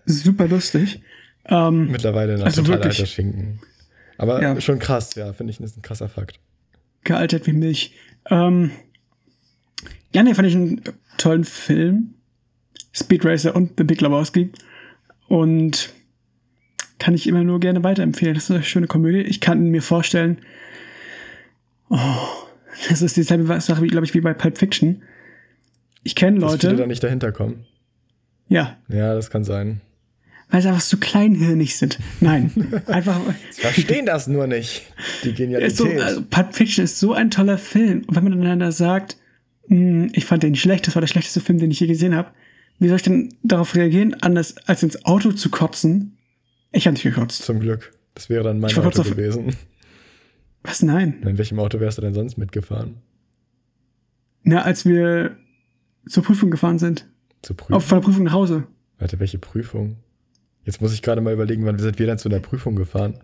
super lustig. Ähm, mittlerweile ein Also total wirklich. alter Schinken. Aber Ja. schon krass, ja, finde ich, ist ein krasser Fakt. gealtert wie Milch. Ähm, ja, nee, fand ich einen tollen Film. Speed Racer und The Big Lebowski. Und kann ich immer nur gerne weiterempfehlen. Das ist eine schöne Komödie. Ich kann mir vorstellen, oh, das ist dieselbe Sache, glaube ich, wie bei Pulp Fiction. Ich kenne Dass viele da Leute, nicht dahinter kommen. ja, Ja, das kann sein. weil sie einfach so kleinhirnig sind. Nein, einfach. Verstehen das nur nicht. Die ist Genialität. so, also Pulp Fiction ist so ein toller Film. Und wenn man einander sagt, ich fand den schlecht, das war der schlechteste Film, den ich je gesehen habe. Wie soll ich denn darauf reagieren, anders als ins Auto zu kotzen? Ich habe nicht gekotzt. Zum Glück. Das wäre dann mein Auto gewesen. Was? Nein. In welchem Auto wärst du denn sonst mitgefahren? Na, als wir zur Prüfung gefahren sind. Zur Prüfung? Auf von der Prüfung nach Hause. Warte, welche Prüfung? Jetzt muss ich gerade mal überlegen, wann sind wir denn zu einer Prüfung gefahren?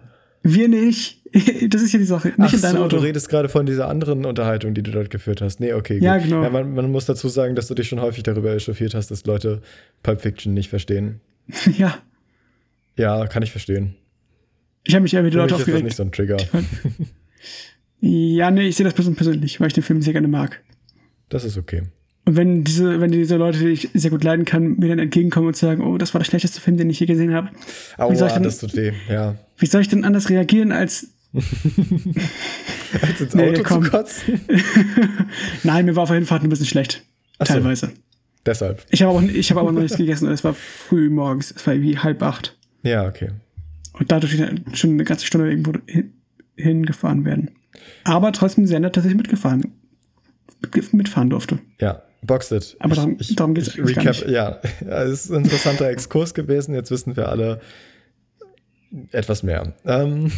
Wir nicht. Das ist ja die Sache. Nicht Ach in deinem so, Auto. du redest gerade von dieser anderen Unterhaltung, die du dort geführt hast. Nee, okay, gut. Ja, genau. Ja, man, man muss dazu sagen, dass du dich schon häufig darüber echauffiert hast, dass Leute Pulp Fiction nicht verstehen. ja. Ja, kann ich verstehen. Ich habe mich eher wieder Für laut mich ist das aufgeregt. nicht so ein Trigger. Ja, nee, ich sehe das persönlich, weil ich den Film sehr gerne mag. Das ist okay. Und wenn diese, wenn diese Leute, die ich sehr gut leiden kann, mir dann entgegenkommen und sagen, oh, das war der schlechteste Film, den ich je gesehen habe, Aua, soll ich denn- das tut weh. Ja. wie soll ich denn anders reagieren als, Als ins Nee, Auto komm. zu kotzen? nein, mir war auf der Hinfahrt ein bisschen schlecht. Ach so. Teilweise. Deshalb. Ich habe habe aber noch nichts gegessen und es war früh morgens. Es war irgendwie halb acht. Ja, okay. Und dadurch schon eine ganze Stunde irgendwo hin, hingefahren werden. Aber trotzdem sehr nett, dass ich mitgefahren, mit- mitfahren durfte. Ja, Boxed. Aber darum- darum geht's ich eigentlich recap, Ja, Ja, es ist ein interessanter Exkurs gewesen. Jetzt wissen wir alle etwas mehr. Ähm,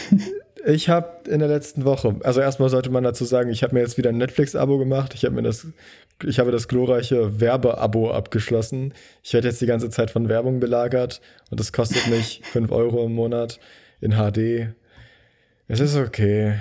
ich habe in der letzten Woche, also erstmal sollte man dazu sagen, ich habe mir jetzt wieder ein Netflix-Abo gemacht. Ich habe mir das, ich habe das glorreiche Werbe-Abo abgeschlossen. Ich werde jetzt die ganze Zeit von Werbung belagert und das kostet mich 5 Euro im Monat in HD. Es ist okay.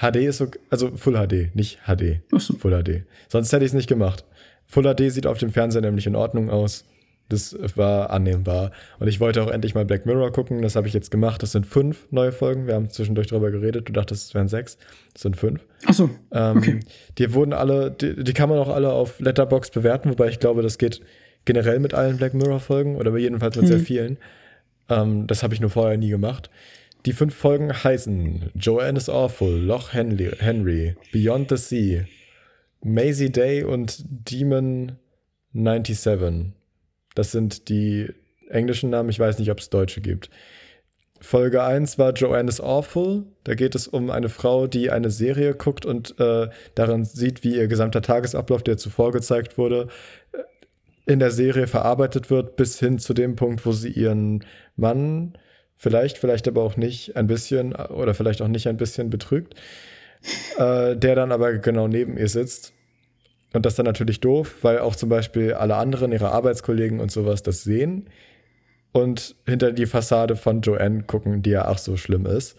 HD ist okay, also Full HD, nicht HD. So. Full HD. Sonst hätte ich es nicht gemacht. Full HD sieht auf dem Fernseher nämlich in Ordnung aus. Das war annehmbar. Und ich wollte auch endlich mal Black Mirror gucken. Das habe ich jetzt gemacht. Das sind fünf neue Folgen. Wir haben zwischendurch darüber geredet. Du dachtest, es wären sechs. Das sind fünf. Ach so. Ähm, Okay. Die wurden alle, die, die kann man auch alle auf Letterbox bewerten, wobei ich glaube, das geht generell mit allen Black Mirror-Folgen oder jedenfalls mit sehr Mhm. vielen. Ähm, das habe ich nur vorher nie gemacht. Die fünf Folgen heißen Joanne is Awful, Loch Henry, Henry Beyond the Sea, Maisie Day und Demon 97. Das sind die englischen Namen. Ich weiß nicht, ob es deutsche gibt. Folge 1 war Joanne is Awful. Da geht es um eine Frau, die eine Serie guckt und äh, darin sieht, wie ihr gesamter Tagesablauf, der zuvor gezeigt wurde, äh, in der Serie verarbeitet wird, bis hin zu dem Punkt, wo sie ihren Mann vielleicht, vielleicht aber auch nicht ein bisschen äh, oder vielleicht auch nicht ein bisschen betrügt, äh, der dann aber genau neben ihr sitzt. Und das ist dann natürlich doof, weil auch zum Beispiel alle anderen, ihre Arbeitskollegen und sowas das sehen und hinter die Fassade von Joanne gucken, die ja auch so schlimm ist.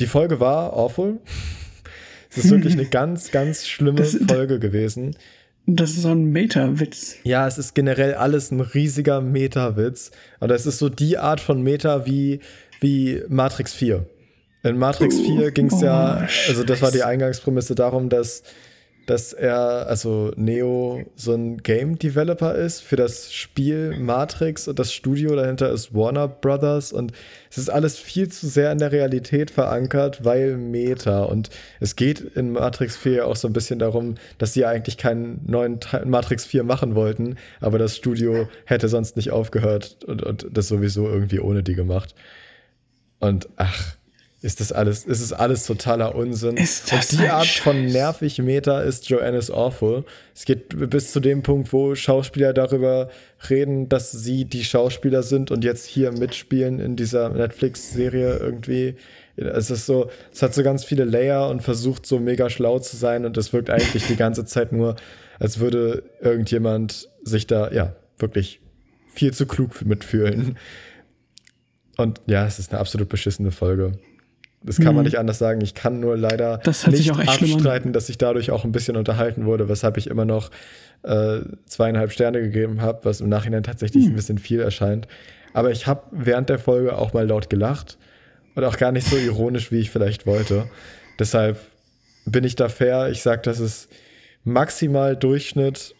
Die Folge war awful. Es ist wirklich eine ganz, ganz schlimme Das- Folge gewesen. Das ist so ein Meta-Witz. Ja, es ist generell alles ein riesiger Meta-Witz. Aber es ist so die Art von Meta wie, wie Matrix 4. In Matrix 4 ging es ja, oh, also das war die. Eingangsprämisse darum, dass, dass er, also Neo, so ein Game-Developer ist für das Spiel Matrix und das Studio dahinter ist Warner Brothers und es ist alles viel zu sehr in der Realität verankert, weil Meta und es geht in Matrix 4 auch so ein bisschen darum, dass sie eigentlich keinen neuen Teil Matrix 4 machen wollten, aber das Studio hätte sonst nicht aufgehört und, und das sowieso irgendwie ohne die gemacht. Und ach, ist das alles, ist es alles totaler Unsinn. Ist und das die ein Art von Scheiß? nervig Meta ist Joanne is Awful. Es geht bis zu dem Punkt, wo Schauspieler darüber reden, dass sie die Schauspieler sind und jetzt hier mitspielen in dieser Netflix-Serie irgendwie. Es ist so, es hat so ganz viele Layer und versucht so mega schlau zu sein und es wirkt eigentlich die ganze Zeit nur, als würde irgendjemand sich da, ja, wirklich viel zu klug mitfühlen. Und ja, es ist eine absolut beschissene Folge. Das kann man nicht anders sagen. Ich kann nur leider nicht abstreiten, dass ich dadurch auch ein bisschen unterhalten wurde, weshalb ich immer noch äh, zweieinhalb Sterne gegeben habe, was im Nachhinein tatsächlich Hm. ein bisschen viel erscheint. Aber ich habe während der Folge auch mal laut gelacht und auch gar nicht so ironisch, wie ich vielleicht wollte. Deshalb bin ich da fair. Ich sage, das ist maximal Durchschnitt.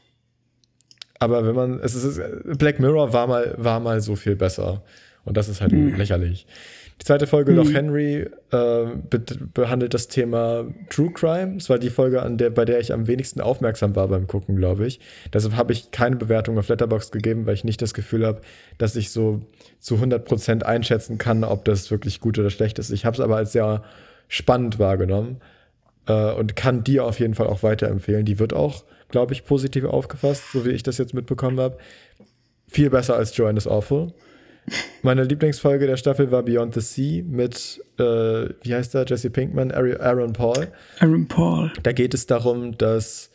Aber wenn man, es ist, Black Mirror war mal, war mal so viel besser. Und das ist halt Hm. lächerlich. Die zweite Folge, Loch Henry, äh, be behandelt das Thema True Crime. Es war die Folge, an der, bei der ich am wenigsten aufmerksam war beim Gucken, glaube ich. Deshalb habe ich keine Bewertung auf Letterboxd gegeben, weil ich nicht das Gefühl habe, dass ich so zu 100% einschätzen kann, ob das wirklich gut oder schlecht ist. Ich habe es aber als sehr spannend wahrgenommen. äh, und kann dir auf jeden Fall auch weiterempfehlen. Die wird auch, glaube ich, positiv aufgefasst, so wie ich das jetzt mitbekommen habe. Viel besser als Joanne is Awful. Meine Lieblingsfolge der Staffel war Beyond the Sea mit, äh, wie heißt der, Jesse Pinkman, Aaron Paul. Aaron Paul. Da geht es darum, dass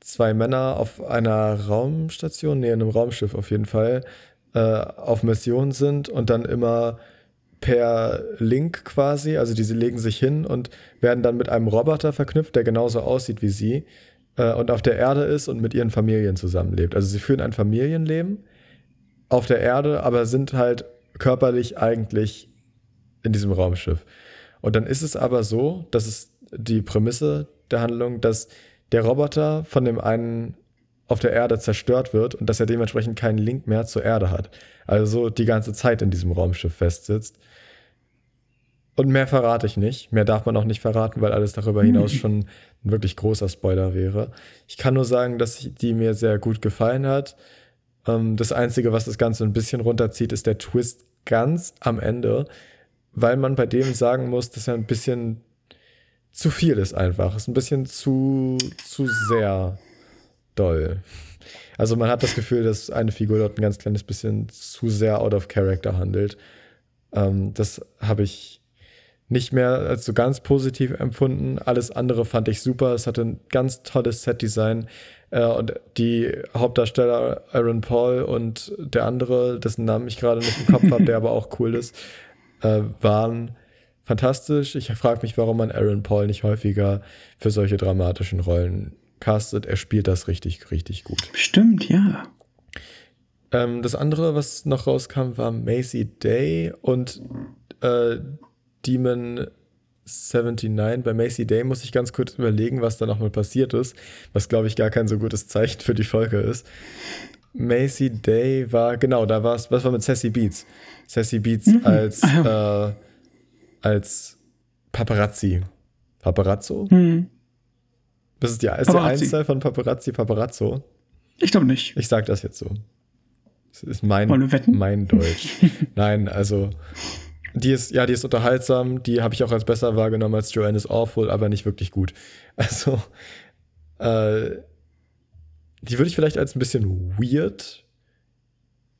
zwei Männer auf einer Raumstation, nee, in einem Raumschiff auf jeden Fall, äh, auf Mission sind und dann immer per Link quasi, also diese legen sich hin und werden dann mit einem Roboter verknüpft, der genauso aussieht wie sie äh, und auf der Erde ist und mit ihren Familien zusammenlebt. Also sie führen ein Familienleben auf der Erde, aber sind halt körperlich eigentlich in diesem Raumschiff. Und dann ist es aber so, dass es die Prämisse der Handlung, dass der Roboter von dem einen auf der Erde zerstört wird und dass er dementsprechend keinen Link mehr zur Erde hat. Also die ganze Zeit in diesem Raumschiff festsitzt. Und mehr verrate ich nicht. Mehr darf man auch nicht verraten, weil alles darüber hinaus schon ein wirklich großer Spoiler wäre. Ich kann nur sagen, dass die mir sehr gut gefallen hat. Ähm, das Einzige, was das Ganze ein bisschen runterzieht, ist der Twist ganz am Ende, weil man bei dem sagen muss, dass er ein bisschen zu viel ist einfach. Ist ein bisschen zu, zu sehr doll. Also man hat das Gefühl, dass eine Figur dort ein ganz kleines bisschen zu sehr out of character handelt. Ähm, das habe ich nicht mehr als so ganz positiv empfunden. Alles andere fand ich super. Es hatte ein ganz tolles Set-Design. Äh, und die Hauptdarsteller Aaron Paul und der andere, dessen Namen ich gerade nicht im Kopf habe, der aber auch cool ist, äh, waren fantastisch. Ich frage mich, warum man Aaron Paul nicht häufiger für solche dramatischen Rollen castet. Er spielt das richtig, richtig gut. Stimmt, ja. Ähm, das andere, was noch rauskam, war Macy Day und äh, Demon 79. Bei Macy Day muss ich ganz kurz überlegen, was da nochmal passiert ist, was glaube ich gar kein so gutes Zeichen für die Folge ist. Macy Day war, genau, da war es, was war mit Sassy Beats? Sassy Beats mhm. als, äh, als Paparazzi. Paparazzo? Mhm. Das ist die, ist die Einzahl von Paparazzi Paparazzo? Ich glaube nicht. Ich sag das jetzt so. Das ist mein, mein Deutsch. Nein, also die ist, ja, die ist unterhaltsam, die habe ich auch als besser wahrgenommen als Joanne is Awful, aber nicht wirklich gut. Also, äh, die würde ich vielleicht als ein bisschen weird,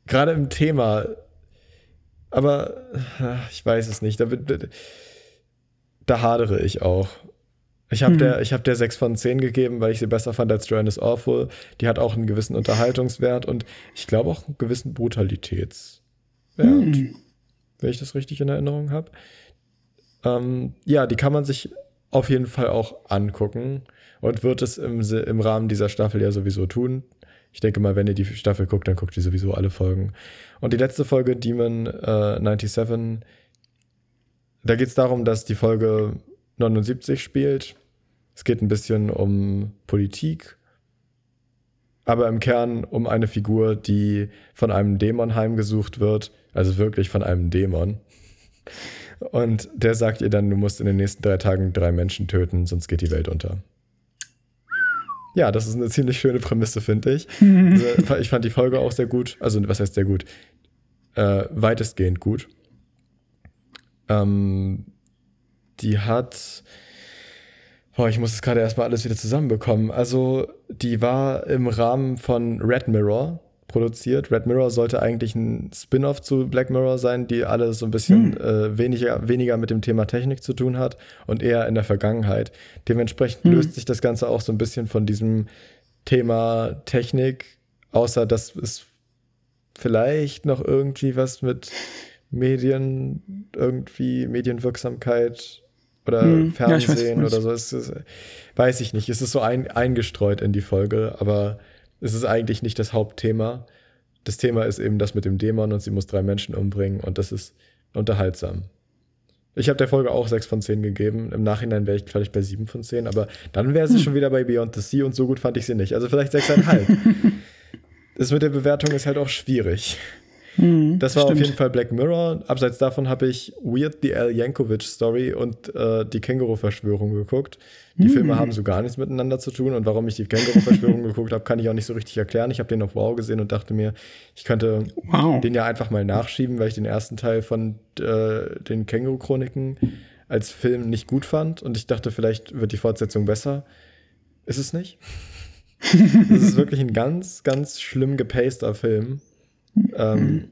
gerade im Thema, aber ich weiß es nicht, da, da hadere ich auch. Ich habe mhm. der, hab der 6 von 10 gegeben, weil ich sie besser fand als Joanne is Awful. Die hat auch einen gewissen Unterhaltungswert und ich glaube auch einen gewissen Brutalitätswert. Mhm wenn ich das richtig in Erinnerung habe. Ähm, ja, die kann man sich auf jeden Fall auch angucken und wird es im, im Rahmen dieser Staffel ja sowieso tun. Ich denke mal, wenn ihr die Staffel guckt, dann guckt ihr sowieso alle Folgen. Und die letzte Folge, Demon äh, 97, da geht es darum, dass die Folge 79 spielt. Es geht ein bisschen um Politik, aber im Kern um eine Figur, die von einem Dämon heimgesucht wird also wirklich von einem Dämon. Und der sagt ihr dann, du musst in den nächsten drei Tagen drei Menschen töten, sonst geht die Welt unter. Ja, das ist eine ziemlich schöne Prämisse, finde ich. Also, ich fand die Folge auch sehr gut. Also, was heißt sehr gut? Äh, weitestgehend gut. Ähm, die hat. Boah, ich muss es gerade erstmal alles wieder zusammenbekommen. Also, die war im Rahmen von Red Mirror produziert. Red Mirror sollte eigentlich ein Spin-off zu Black Mirror sein, die alle so ein bisschen hm. äh, weniger, weniger mit dem Thema Technik zu tun hat und eher in der Vergangenheit. Dementsprechend hm. löst sich das Ganze auch so ein bisschen von diesem Thema Technik, außer dass es vielleicht noch irgendwie was mit Medien, irgendwie Medienwirksamkeit oder hm. Fernsehen ja, weiß, oder so. Es ist, weiß ich nicht. Es ist so ein, eingestreut in die Folge, aber es ist eigentlich nicht das Hauptthema. Das Thema ist eben das mit dem Dämon und sie muss drei Menschen umbringen und das ist unterhaltsam. Ich habe der Folge auch sechs von zehn gegeben. Im Nachhinein wäre ich vielleicht bei sieben von zehn, aber dann wäre sie hm. schon wieder bei Beyond the Sea und so gut fand ich sie nicht. Also vielleicht sechseinhalb. das mit der Bewertung ist halt auch schwierig. Mhm, das war stimmt. auf jeden Fall Black Mirror. Abseits davon habe ich Weird the Al Yankovic Story und äh, die Känguru-Verschwörung geguckt. Die mhm. Filme haben so gar nichts miteinander zu tun und warum ich die Känguru-Verschwörung geguckt habe, kann ich auch nicht so richtig erklären. Ich habe den auf Wow gesehen und dachte mir, ich könnte wow. den ja einfach mal nachschieben, weil ich den ersten Teil von äh, den Känguru-Chroniken als Film nicht gut fand und ich dachte, vielleicht wird die Fortsetzung besser. Ist es nicht. Es ist wirklich ein ganz, ganz schlimm gepaster Film. Ähm,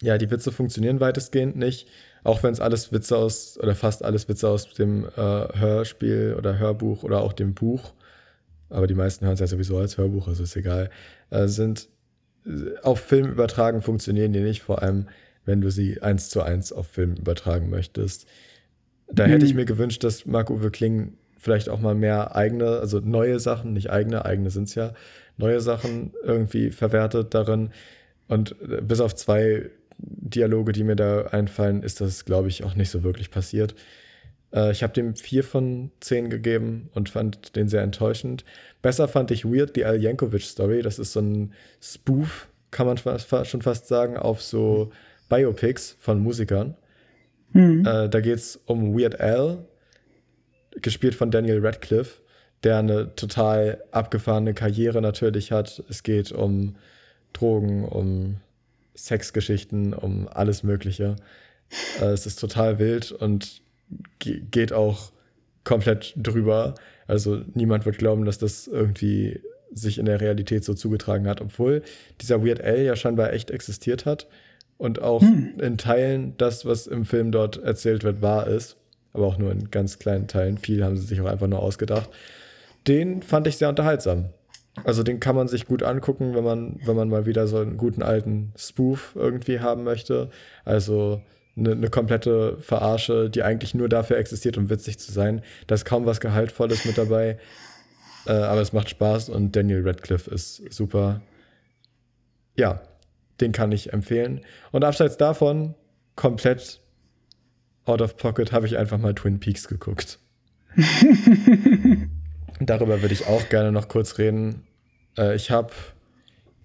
ja, die Witze funktionieren weitestgehend nicht, auch wenn es alles Witze aus, oder fast alles Witze aus dem äh, Hörspiel oder Hörbuch oder auch dem Buch, aber die meisten hören es ja sowieso als Hörbuch, also ist egal, äh, sind äh, auf Film übertragen funktionieren die nicht, vor allem wenn du sie eins zu eins auf Film übertragen möchtest. Da mhm. hätte ich mhm. mir gewünscht, dass Marc-Uwe Kling vielleicht auch mal mehr eigene, also neue Sachen, nicht eigene, eigene sind es ja, neue Sachen irgendwie verwertet darin. Und äh, bis auf zwei Dialoge, die mir da einfallen, ist das, glaube ich, auch nicht so wirklich passiert. Äh, ich habe dem vier von zehn gegeben und fand den sehr enttäuschend. Besser fand ich Weird, die Al Yankovic Story. Das ist so ein Spoof, kann man schon fast sagen, auf so Biopics von Musikern. Mhm. Äh, da geht es um Weird Al, gespielt von Daniel Radcliffe, der eine total abgefahrene Karriere natürlich hat. Es geht um Drogen, um Sexgeschichten, um alles Mögliche. Äh, es ist total wild und geht auch komplett drüber. Also niemand wird glauben, dass das irgendwie sich in der Realität so zugetragen hat, obwohl dieser Weird Al ja scheinbar echt existiert hat und auch hm. in Teilen das, was im Film dort erzählt wird, wahr ist. Aber auch nur in ganz kleinen Teilen. Viel haben sie sich auch einfach nur ausgedacht. Den fand ich sehr unterhaltsam. Also den kann man sich gut angucken, wenn man, wenn man mal wieder so einen guten alten Spoof irgendwie haben möchte. Also eine, eine komplette Verarsche, die eigentlich nur dafür existiert, um witzig zu sein. Da ist kaum was Gehaltvolles mit dabei. Äh, aber es macht Spaß und Daniel Radcliffe ist super. Ja, den kann ich empfehlen. Und abseits davon, komplett out of pocket, habe ich einfach mal Twin Peaks geguckt. Darüber würde ich auch gerne noch kurz reden. Äh, ich habe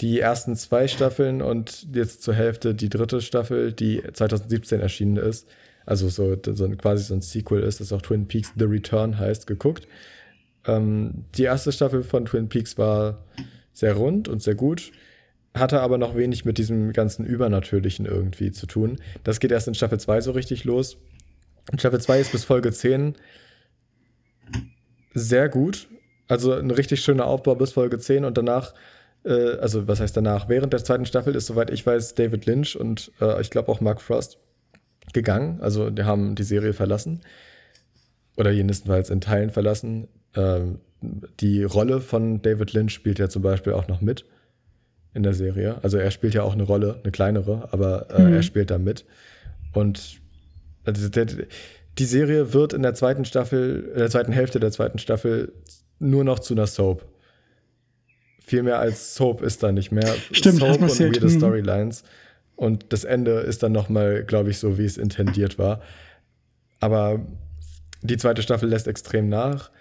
die ersten zwei Staffeln und jetzt zur Hälfte die dritte Staffel, die 2017 erschienen ist, also so, so quasi so ein Sequel ist, das auch Twin Peaks The Return heißt, geguckt. Ähm, die erste Staffel von Twin Peaks war sehr rund und sehr gut hatte aber noch wenig mit diesem ganzen Übernatürlichen irgendwie zu tun. Das geht erst in Staffel 2 so richtig los. In Staffel 2 ist bis Folge 10 sehr gut. Also ein richtig schöner Aufbau bis Folge 10 und danach, äh, also was heißt danach? Während der zweiten Staffel ist, soweit ich weiß, David Lynch und äh, ich glaube auch Mark Frost gegangen. Also die haben die Serie verlassen. Oder jedenfalls in Teilen verlassen. Ähm, die Rolle von David Lynch spielt ja zum Beispiel auch noch mit in der Serie. Also er spielt ja auch eine Rolle, eine kleinere, aber äh, mhm. er spielt da mit. Und also der, die Serie wird in der zweiten Staffel, in der zweiten Hälfte der zweiten Staffel nur noch zu einer Soap. Viel mehr als Soap ist da nicht mehr. Stimmt, Soap und weirde mhm. Storylines. Und das Ende ist dann noch mal, glaube ich, so, wie es intendiert war. Aber die zweite Staffel lässt extrem nach.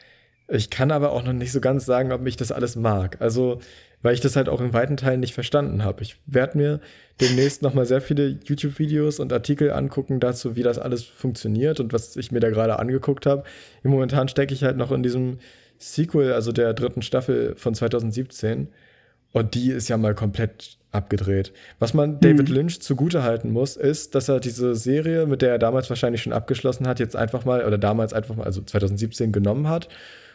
Ich kann aber auch noch nicht so ganz sagen, ob mich das alles mag. Also weil ich das halt auch in weiten Teilen nicht verstanden habe. Ich werde mir demnächst nochmal sehr viele YouTube-Videos und Artikel angucken dazu, wie das alles funktioniert und was ich mir da gerade angeguckt habe. Momentan stecke ich halt noch in diesem Sequel, also der dritten Staffel von 2017. Und die ist ja mal komplett abgedreht. Was man David mhm. Lynch zugutehalten muss, ist, dass er diese Serie, mit der er damals wahrscheinlich schon abgeschlossen hat, jetzt einfach mal, oder damals einfach mal, also 2017 genommen hat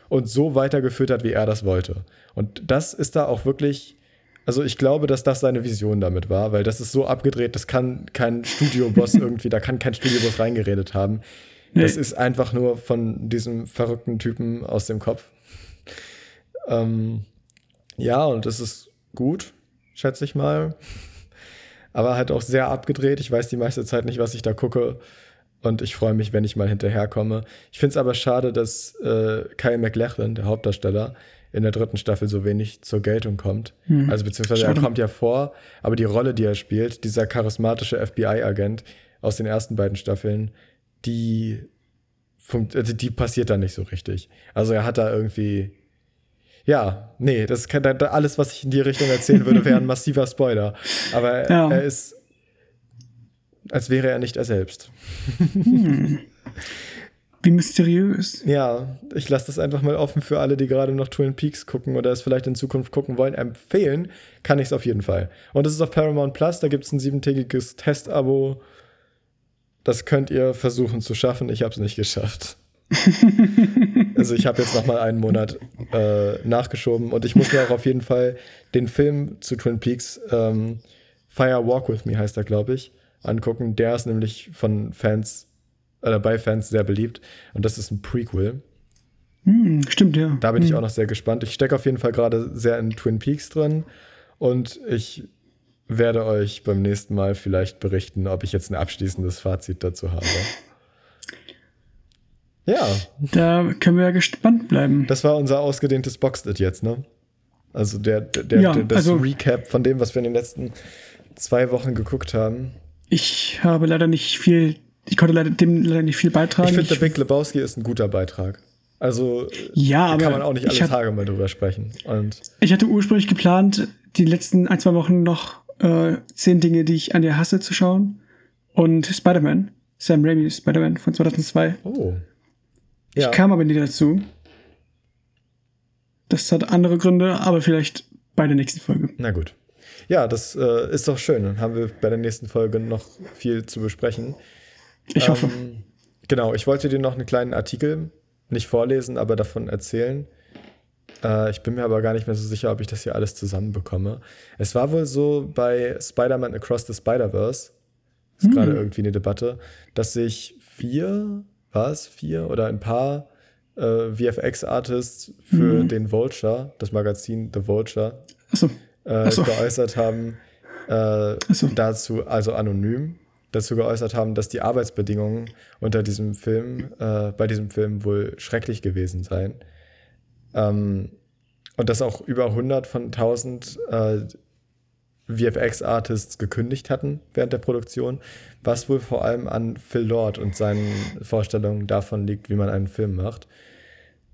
und so weitergeführt hat, wie er das wollte. Und das ist da auch wirklich, also ich glaube, dass das seine Vision damit war, weil das ist so abgedreht, das kann kein Studioboss irgendwie, da kann kein Studioboss reingeredet haben. Nee. Das ist einfach nur von diesem verrückten Typen aus dem Kopf. Ähm, ja, und das ist gut, schätze ich mal. Aber halt auch sehr abgedreht. Ich weiß die meiste Zeit nicht, was ich da gucke. Und ich freue mich, wenn ich mal hinterherkomme. Ich finde es aber schade, dass äh, Kyle McLachlan, der Hauptdarsteller, in der dritten Staffel so wenig zur Geltung kommt. Mhm. Also beziehungsweise schade. er kommt ja vor, aber die Rolle, die er spielt, dieser charismatische FBI-Agent aus den ersten beiden Staffeln, die, also die passiert da nicht so richtig. Also er hat da irgendwie ja, nee, das kann alles, was ich in die Richtung erzählen würde, wäre ein massiver Spoiler. Aber ja. er ist als wäre er nicht er selbst. Hm. Wie mysteriös. Ja, ich lasse das einfach mal offen für alle, die gerade noch Twin Peaks gucken oder es vielleicht in Zukunft gucken wollen. Empfehlen kann ich es auf jeden Fall. Und es ist auf Paramount Plus, da gibt es ein siebentägiges Testabo. das könnt ihr versuchen zu schaffen. Ich habe es nicht geschafft. also ich habe jetzt noch mal einen Monat äh, nachgeschoben und ich muss mir auch auf jeden Fall den Film zu Twin Peaks ähm, Fire Walk with Me heißt er, glaube ich, angucken. Der ist nämlich von Fans oder äh, bei Fans sehr beliebt und das ist ein Prequel. Hm, stimmt, ja. Da bin hm. ich auch noch sehr gespannt. Ich stecke auf jeden Fall gerade sehr in Twin Peaks drin und ich werde euch beim nächsten Mal vielleicht berichten, ob ich jetzt ein abschließendes Fazit dazu habe. Ja. Da können wir ja gespannt bleiben. Das war unser ausgedehntes Boxed jetzt, ne? Also der, der, ja, der das also, Recap von dem, was wir in den letzten zwei Wochen geguckt haben. Ich habe leider nicht viel, ich konnte leider, dem leider nicht viel beitragen. Ich finde, der Big Lebowski ist ein guter Beitrag. Also ja, da kann man auch nicht alle Tage mal drüber sprechen. Und ich hatte ursprünglich geplant, die letzten ein, zwei Wochen noch äh, zehn Dinge, die ich an dir hasse, zu schauen. Und Spider-Man, Sam Raimi Spider-Man von 2002. Oh. Ja. Ich kam aber nie dazu. Das hat andere Gründe, aber vielleicht bei der nächsten Folge. Na gut. Ja, das äh, ist doch schön. Dann haben wir bei der nächsten Folge noch viel zu besprechen. Ich hoffe. Ähm, genau, ich wollte dir noch einen kleinen Artikel nicht vorlesen, aber davon erzählen. Äh, ich bin mir aber gar nicht mehr so sicher, ob ich das hier alles zusammenbekomme. Es war wohl so bei Spider-Man Across the Spider-Verse, ist hm. gerade irgendwie eine Debatte, dass sich vier, war es vier oder ein paar äh, VFX-Artists für mhm. den Vulture, das Magazin The Vulture, so. Äh, so. geäußert haben, äh, so. dazu, also anonym, dazu geäußert haben, dass die Arbeitsbedingungen unter diesem Film, äh, bei diesem Film wohl schrecklich gewesen seien. Ähm, und dass auch über 100 von 1000 äh, VFX-Artists gekündigt hatten während der Produktion, was wohl vor allem an Phil Lord und seinen Vorstellungen davon liegt, wie man einen Film macht.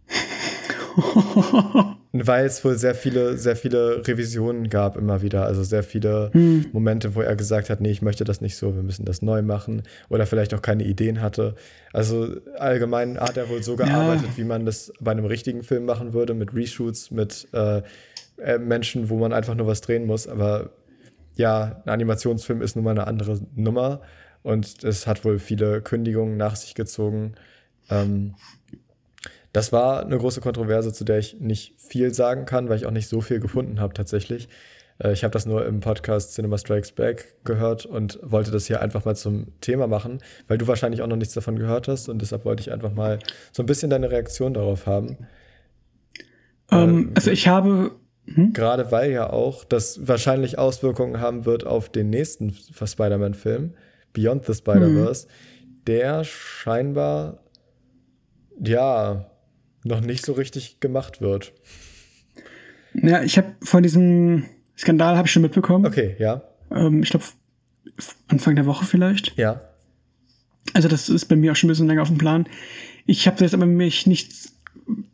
Weil es wohl sehr viele, sehr viele Revisionen gab immer wieder, also sehr viele hm. Momente, wo er gesagt hat, nee, ich möchte das nicht so, wir müssen das neu machen oder vielleicht auch keine Ideen hatte. Also allgemein hat er wohl so gearbeitet, ja. wie man das bei einem richtigen Film machen würde, mit Reshoots, mit äh, äh, Menschen, wo man einfach nur was drehen muss. Aber ja, ein Animationsfilm ist nun mal eine andere Nummer und es hat wohl viele Kündigungen nach sich gezogen. Ähm, das war eine große Kontroverse, zu der ich nicht viel sagen kann, weil ich auch nicht so viel gefunden habe tatsächlich. Äh, ich habe das nur im Podcast Cinema Strikes Back gehört und wollte das hier einfach mal zum Thema machen, weil du wahrscheinlich auch noch nichts davon gehört hast und deshalb wollte ich einfach mal so ein bisschen deine Reaktion darauf haben. Ähm, äh, also ich habe hm? gerade weil ja auch das wahrscheinlich Auswirkungen haben wird auf den nächsten Spider-Man-Film, Beyond the Spider-Verse, hm. der scheinbar ja noch nicht so richtig gemacht wird. Ja, ich habe von diesem Skandal habe ich schon mitbekommen. Okay, ja. Ähm, ich glaube Anfang der Woche vielleicht. Ja. Also das ist bei mir auch schon ein bisschen länger auf dem Plan. Ich habe jetzt aber mich nicht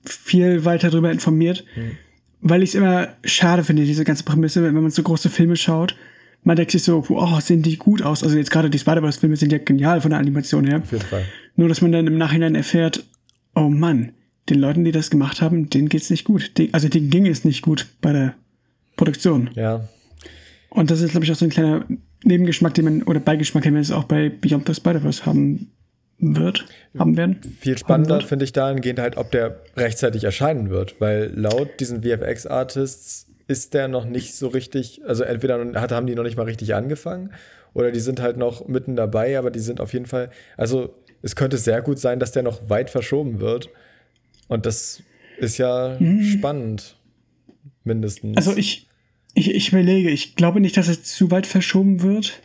viel weiter darüber informiert, hm. weil ich es immer schade finde, diese ganze Prämisse, wenn man so große Filme schaut. Man denkt sich so, oh, sehen die gut aus. Also jetzt gerade die Spider-Verse-Filme sind ja genial von der Animation her. Auf jeden Fall. Nur, dass man dann im Nachhinein erfährt, oh Mann, den Leuten, die das gemacht haben, denen geht's nicht gut. Die, also denen ging es nicht gut bei der Produktion. Ja. Und das ist, glaube ich, auch so ein kleiner Nebengeschmack, den man, oder Beigeschmack, den man jetzt auch bei Beyond the Spider-Verse haben wird, haben werden. Viel spannender finde ich dahingehend halt, ob der rechtzeitig erscheinen wird, weil laut diesen VFX-Artists ist der noch nicht so richtig, also entweder haben die noch nicht mal richtig angefangen oder die sind halt noch mitten dabei, aber die sind auf jeden Fall, also es könnte sehr gut sein, dass der noch weit verschoben wird. Und das ist ja mhm. spannend, mindestens. Also ich, ich, ich überlege, ich glaube nicht, dass es zu weit verschoben wird.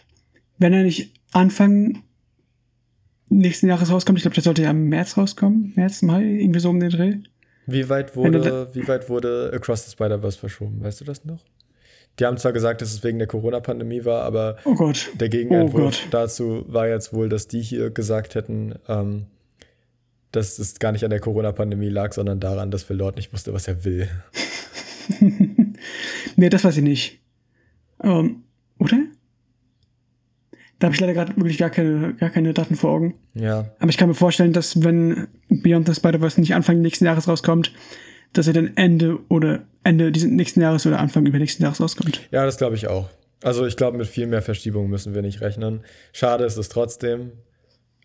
Wenn er nicht Anfang nächsten Jahres rauskommt, ich glaube, der sollte ja im März rauskommen, März, Mai, irgendwie so um den Dreh. Wie weit wurde, wie weit wurde Across the Spider-Verse verschoben? Weißt du das noch? Die haben zwar gesagt, dass es wegen der Corona-Pandemie war, aber oh der Gegenentwurf oh dazu war jetzt wohl, dass die hier gesagt hätten, ähm, dass es gar nicht an der Corona-Pandemie lag, sondern daran, dass Phil Lord nicht wusste, was er will. nee, das weiß ich nicht. Ähm, oder? Da habe ich leider gerade wirklich gar keine, gar keine Daten vor Augen. Ja. Aber ich kann mir vorstellen, dass wenn Beyond the Spider-Verse nicht Anfang nächsten Jahres rauskommt, dass er dann Ende oder Ende dieses nächsten Jahres oder Anfang übernächsten Jahres rauskommt. Ja, das glaube ich auch. Also ich glaube, mit viel mehr Verschiebungen müssen wir nicht rechnen. Schade ist es trotzdem.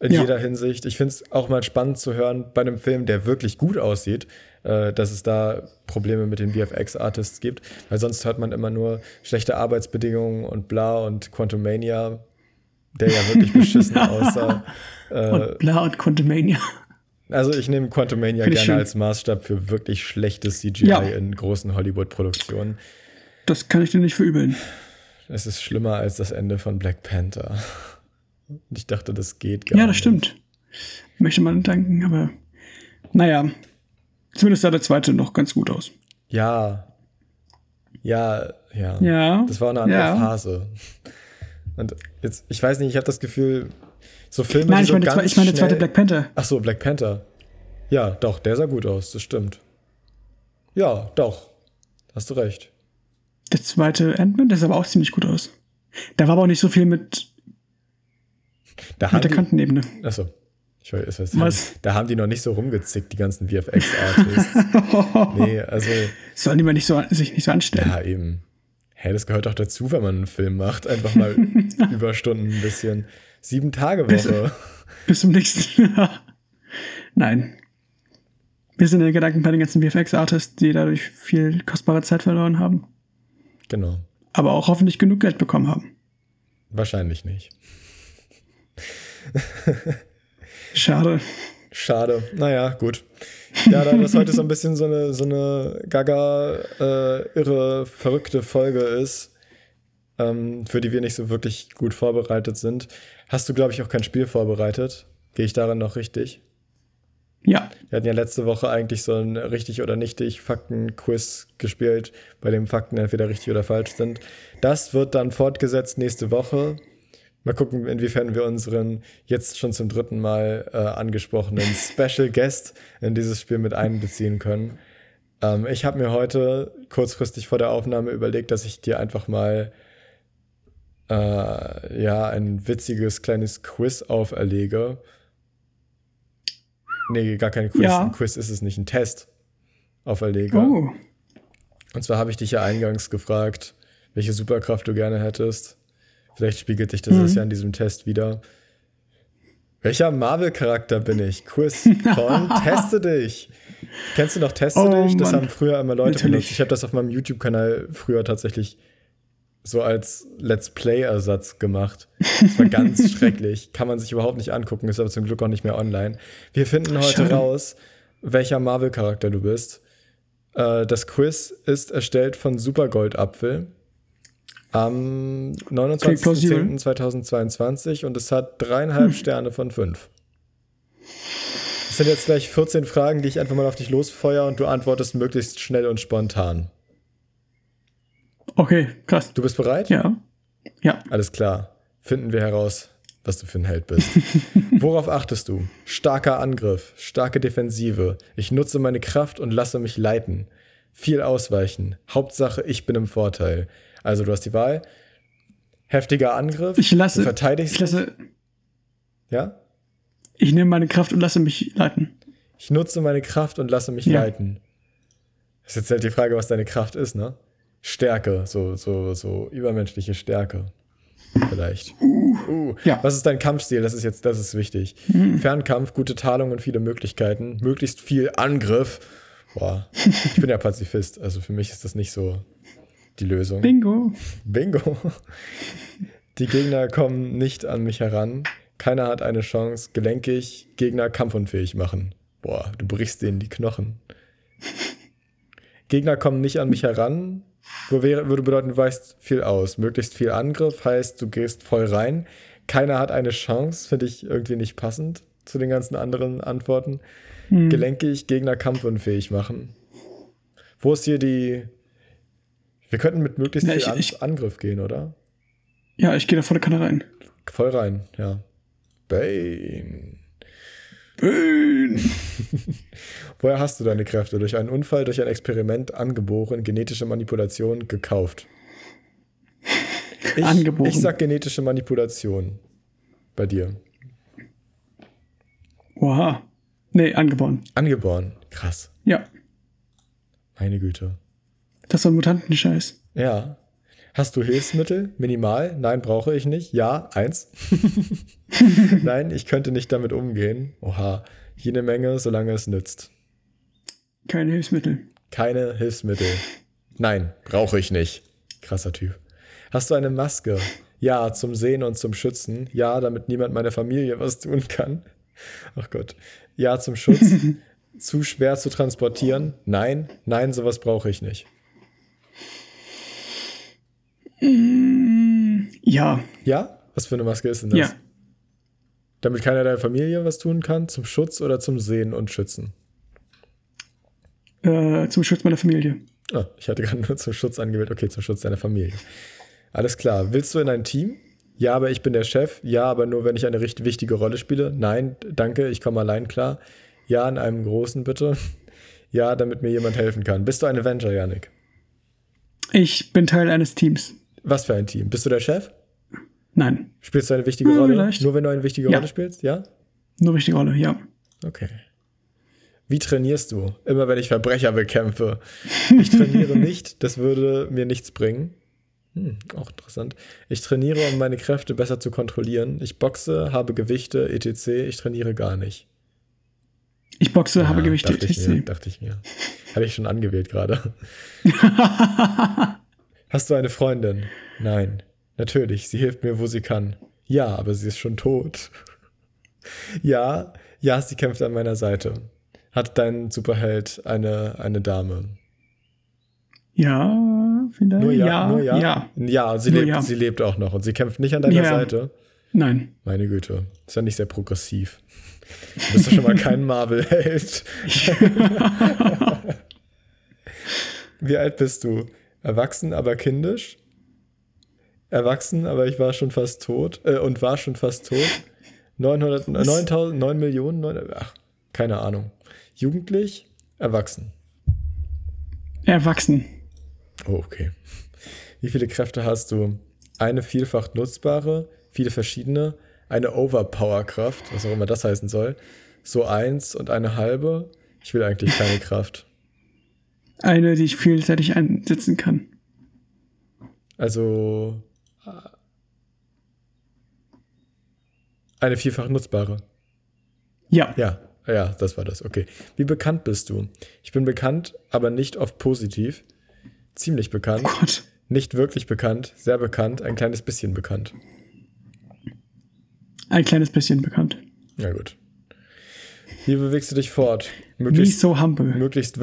In Ja. jeder Hinsicht. Ich finde es auch mal spannend zu hören bei einem Film, der wirklich gut aussieht, äh, dass es da Probleme mit den VFX-Artists gibt. Weil sonst hört man immer nur schlechte Arbeitsbedingungen und bla und Quantumania, der ja wirklich beschissen aussah. Äh, Und bla und Quantumania. also ich nehme Quantumania gerne schön. als Maßstab für wirklich schlechtes CGI Ja. in großen Hollywood-Produktionen. Das kann ich dir nicht verübeln. Es ist schlimmer als das Ende von Black Panther. Und ich dachte, das geht gar Ja, das nicht. stimmt. Möchte man danken, aber naja. Zumindest sah der zweite noch ganz gut aus. Ja. Ja, ja. Ja. Das war eine andere ja. Phase. Und jetzt, ich weiß nicht, ich habe das Gefühl, so Filme, Nein, ich so meine, der ganz ich meine der zweite Black Panther. Ach so, Black Panther. Ja, doch, der sah gut aus, das stimmt. Ja, doch. Hast du recht. Der zweite Ant-Man, der sah aber auch ziemlich gut aus. Da war aber auch nicht so viel mit, Da mit haben der die, Kantenebene. achso. Ich weiß, was, Was? Da haben die noch nicht so rumgezickt, die ganzen VFX-Artists. nee, also, Sollen die mal nicht so, sich nicht so anstellen? ja, eben. Hä, das gehört doch dazu, wenn man einen Film macht. Einfach mal Überstunden ein bisschen. Sieben Tage Woche. Bis zum nächsten. Nein. Wir sind in den Gedanken bei den ganzen VFX-Artists, die dadurch viel kostbare Zeit verloren haben. Genau. Aber auch hoffentlich genug Geld bekommen haben. Wahrscheinlich nicht. Schade. Schade. Naja, gut. Ja, da das heute so ein bisschen so eine, so eine gaga, äh, irre, verrückte Folge ist, ähm, für die wir nicht so wirklich gut vorbereitet sind, hast du, glaube ich, auch kein Spiel vorbereitet. Gehe ich darin noch richtig? Ja. Wir hatten ja letzte Woche eigentlich so ein richtig oder nichtig Fakten-Quiz gespielt, bei dem Fakten entweder richtig oder falsch sind. Das wird dann fortgesetzt nächste Woche. Mal gucken, inwiefern wir unseren jetzt schon zum dritten Mal äh, angesprochenen Special Guest in dieses Spiel mit einbeziehen können. Ähm, ich habe mir heute kurzfristig vor der Aufnahme überlegt, dass ich dir einfach mal äh, ja ein witziges kleines Quiz auferlege. Nee, gar kein Quiz. Ja. Ein Quiz ist es nicht, ein Test auferlege. Oh. Und zwar habe ich dich ja eingangs gefragt, welche Superkraft du gerne hättest. Vielleicht spiegelt dich das Mhm. ja in diesem Test wieder. Welcher Marvel-Charakter bin ich? Quiz von Teste dich. Kennst du noch Teste Oh, dich? Das Mann. haben früher immer Leute Natürlich. benutzt. Ich habe das auf meinem YouTube-Kanal früher tatsächlich so als Let's Play-Ersatz gemacht. Das war ganz schrecklich. Kann man sich überhaupt nicht angucken, ist aber zum Glück auch nicht mehr online. Wir finden heute Schade. raus, welcher Marvel-Charakter du bist. Äh, das Quiz ist erstellt von Supergoldapfel am Klingt plausibel. 29.10.2022 und es hat dreieinhalb Sterne von fünf. Es sind jetzt gleich 14 Fragen, die ich einfach mal auf dich losfeuer und du antwortest möglichst schnell und spontan. Okay, krass. Du bist bereit? Ja. Ja. Alles klar. Finden wir heraus, was du für ein Held bist. Worauf achtest du? Starker Angriff, starke Defensive. Ich nutze meine Kraft und lasse mich leiten. Viel ausweichen. Hauptsache, ich bin im Vorteil. Also du hast die Wahl. Heftiger Angriff. Ich lasse- Du verteidigst. Ich lasse, ja? ich nehme meine Kraft und lasse mich leiten. Ich nutze meine Kraft und lasse mich Ja. leiten. Das ist jetzt halt die Frage, was deine Kraft ist, ne? Stärke, so, so, so übermenschliche Stärke. Vielleicht. Uh, Ja. Was ist dein Kampfstil? Das ist jetzt, das ist wichtig. Fernkampf, gute Tarnung und viele Möglichkeiten. Möglichst viel Angriff. Boah, ich bin ja Pazifist, also für mich ist das nicht so die Lösung. Bingo. Bingo. Die Gegner kommen nicht an mich heran. Keiner hat eine Chance. Gelenkig, Gegner kampfunfähig machen. Boah, du brichst denen die Knochen. Gegner kommen nicht an mich heran. Würde bedeuten, du weichst viel aus. Möglichst viel Angriff heißt, du gehst voll rein. Keiner hat eine Chance, finde ich irgendwie nicht passend zu den ganzen anderen Antworten. Gelenkig, Gegner kampfunfähig machen. Wo ist hier die. Wir könnten mit möglichst Ja, viel ich- An ich- Angriff gehen, oder? Ja, ich gehe da volle Kanne rein. Voll rein, ja. Bane. Woher hast du deine Kräfte? Durch einen Unfall, durch ein Experiment, angeboren, genetische Manipulation, gekauft? Ich, Angeboren. Ich sag genetische Manipulation. Bei dir. Oha. Nee, angeboren. Angeboren. Krass. Ja. Meine Güte. Das war Mutantenscheiß. Ja. Hast du Hilfsmittel? Minimal? Nein, brauche ich nicht. Ja, eins. Nein, ich könnte nicht damit umgehen. Oha, jede Menge, solange es nützt. Keine Hilfsmittel. Keine Hilfsmittel. Nein, brauche ich nicht. Krasser Typ. Hast du eine Maske? Ja, zum Sehen und zum Schützen. Ja, damit niemand meiner Familie was tun kann. Ach Gott. Ja, zum Schutz. zu schwer zu transportieren? Nein, nein, sowas brauche ich nicht. Ja. Ja? Was für eine Maske ist denn das? Ja. Damit keiner deiner Familie was tun kann? Zum Schutz oder zum Sehen und Schützen? Äh, zum Schutz meiner Familie. Ah, ich hatte gerade nur zum Schutz angewählt. Okay, zum Schutz deiner Familie. Alles klar. Willst du in ein Team? Ja, aber ich bin der Chef. Ja, aber nur, wenn ich eine richtig wichtige Rolle spiele. Nein, danke, ich komme allein klar. Ja, in einem großen bitte. Ja, damit mir jemand helfen kann. Bist du ein Avenger, Yannick? Ich bin Teil eines Teams. Was für ein Team? Bist du der Chef? Nein. Spielst du eine wichtige Hm, Rolle? vielleicht. Nur wenn du eine wichtige Ja. Rolle spielst? Ja? Nur wichtige Rolle, ja. Okay. Wie trainierst du? Immer wenn ich Verbrecher bekämpfe. Ich trainiere nicht, das würde mir nichts bringen. Hm, auch interessant. Ich trainiere, um meine Kräfte besser zu kontrollieren. Ich boxe, habe Gewichte, etc. Ich trainiere gar nicht. Ich boxe, habe Ja, Gewichte, dachte ich, mir, etc. dachte ich mir. Hatte ich schon angewählt gerade. Hast du eine Freundin? Nein. Natürlich, sie hilft mir, wo sie kann. Ja, aber sie ist schon tot. Ja, ja, sie kämpft an meiner Seite. Hat dein Superheld eine, eine Dame? Ja, vielleicht. Nur ja, ja, nur ja. ja. Ja, sie, Nur lebt, ja. sie lebt auch noch und sie kämpft nicht an deiner Ja. Seite. Nein. Meine Güte, ist ja nicht sehr progressiv. Du bist doch schon mal kein Marvel-Held. Wie alt bist du? Erwachsen, aber kindisch? Erwachsen, aber ich war schon fast tot äh, und war schon fast tot. 900, äh, 9000, 9 Millionen, 9, ach, keine Ahnung. Jugendlich, erwachsen. Erwachsen. Oh, okay. Wie viele Kräfte hast du? Eine vielfach nutzbare, viele verschiedene, eine Overpower-Kraft, was auch immer das heißen soll, so eins und eine halbe. Ich will eigentlich keine Kraft. Eine, die ich vielseitig einsetzen kann. Also äh, eine vielfach nutzbare. Ja. Ja, ja, das war das. Okay. Wie bekannt bist du? Ich bin bekannt, aber nicht oft positiv. Ziemlich bekannt, Oh Gott. nicht wirklich bekannt, sehr bekannt, ein kleines bisschen bekannt. Ein kleines bisschen bekannt. Ja, gut. Wie bewegst du dich fort? Möglichst, so humble. möglichst,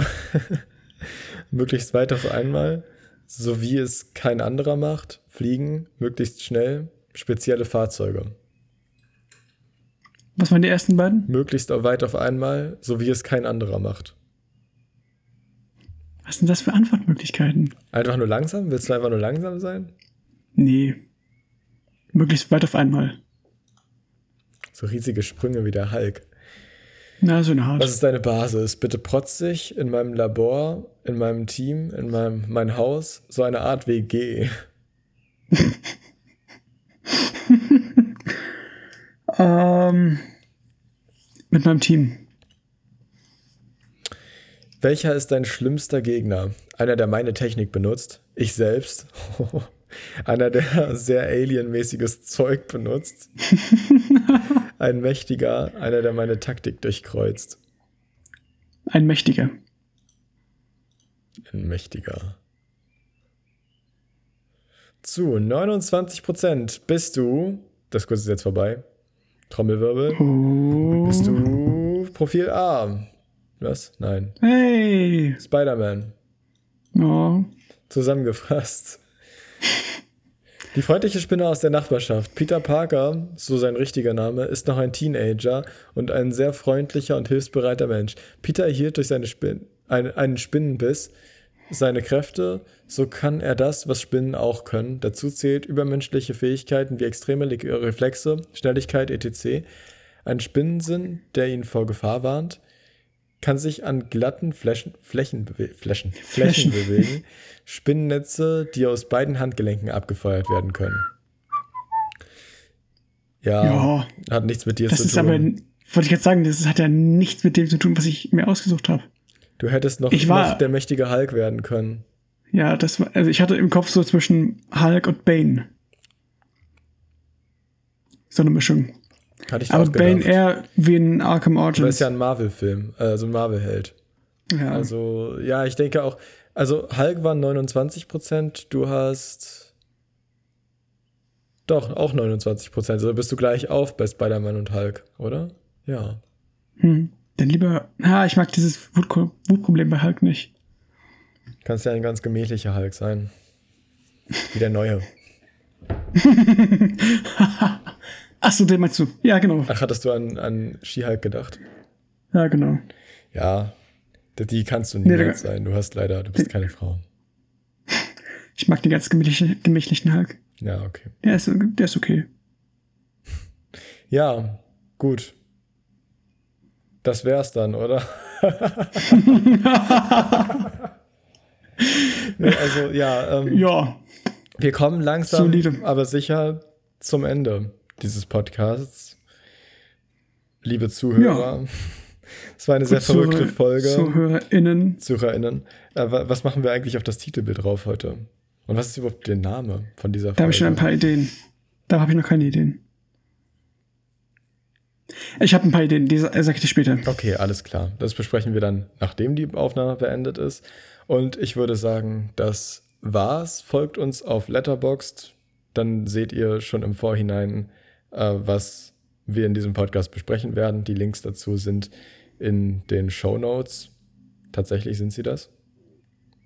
möglichst weit auf einmal, so wie es kein anderer macht. Fliegen, möglichst schnell, spezielle Fahrzeuge. Was waren die ersten beiden? Möglichst weit auf einmal, so wie es kein anderer macht. Was sind das für Antwortmöglichkeiten? Einfach nur langsam? Willst du einfach nur langsam sein? Nee. Möglichst weit auf einmal. So riesige Sprünge wie der Hulk. Na, so eine Art. Was ist deine Basis? Bitte protzig, in meinem Labor, in meinem Team, in meinem mein Haus, so eine Art WG. Ähm, mit meinem Team. Welcher ist dein schlimmster Gegner? Einer, der meine Technik benutzt? Ich selbst? Einer, der sehr alienmäßiges Zeug benutzt? Ein mächtiger, einer, der meine Taktik durchkreuzt? Ein Mächtiger. Ein mächtiger. Zu 29% bist du, das Kurs ist jetzt vorbei, Trommelwirbel, Oh. bist du Profil A. Was? Nein. Hey. Spider-Man. Oh. Zusammengefasst. Die freundliche Spinne aus der Nachbarschaft, Peter Parker, so sein richtiger Name, ist noch ein Teenager und ein sehr freundlicher und hilfsbereiter Mensch. Peter erhielt durch seine Spin ein, einen Spinnenbiss seine Kräfte, so kann er das, was Spinnen auch können. Dazu zählt übermenschliche Fähigkeiten wie extreme Le Reflexe, Schnelligkeit etc. Ein Spinnensinn, der ihn vor Gefahr warnt, kann sich an glatten Flächen, Flächen, bewe Flächen, Flächen bewegen. Spinnennetze, die aus beiden Handgelenken abgefeuert werden können. Ja, Ja. hat nichts mit dir Das zu ist tun. aber, wollte ich jetzt sagen, das hat ja nichts mit dem zu tun, was ich mir ausgesucht habe. du hättest noch, Ich war- noch der mächtige Hulk werden können. Ja, das war, also ich hatte im Kopf so zwischen Hulk und Bane. So eine Mischung. Hatte ich Aber auch Bane eher wie ein Arkham Origins. ist ja ein Marvel-Film, also ein Marvel-Held. ja. Also, ja, ich denke auch, also Hulk waren 29 Prozent, du hast doch auch 29 Prozent, also bist du gleich auf bei Spider-Man und Hulk, oder? Ja. hm. Dann lieber, ah, ich mag dieses Wut- Wutproblem bei Hulk nicht. Kannst ja ein ganz gemächlicher Hulk sein. Wie der neue. Achso, den meinst du? Ja, genau. Ach, hattest du an, an She-Hulk gedacht? Ja, genau. Ja, die- kannst du Nee, niemals der- sein. Du hast leider, du bist keine Frau. Ich mag den ganz gemächliche, gemächlichen Hulk. Ja, okay. Der ist, der ist okay. Ja, gut. Das wär's dann, oder? nee, also, ja, ähm, Ja, wir kommen langsam, Solide. aber sicher zum Ende dieses Podcasts. Liebe Zuhörer, es war eine sehr Zuhörer- verrückte Folge. ZuhörerInnen. ZuhörerInnen. Äh, wa- was machen wir eigentlich auf das Titelbild drauf heute? Und was ist überhaupt der Name von dieser Folge? Da habe ich schon ein paar Ideen. Da habe ich noch keine Ideen. Ich habe ein paar Ideen, die sa- sag ich dir später. Okay, alles klar. Das besprechen wir dann, nachdem die Aufnahme beendet ist. Und ich würde sagen, das war's. Folgt uns auf Letterboxd. Dann seht ihr schon im Vorhinein, äh, was wir in diesem Podcast besprechen werden. Die Links dazu sind in den Show Notes. Tatsächlich sind sie das.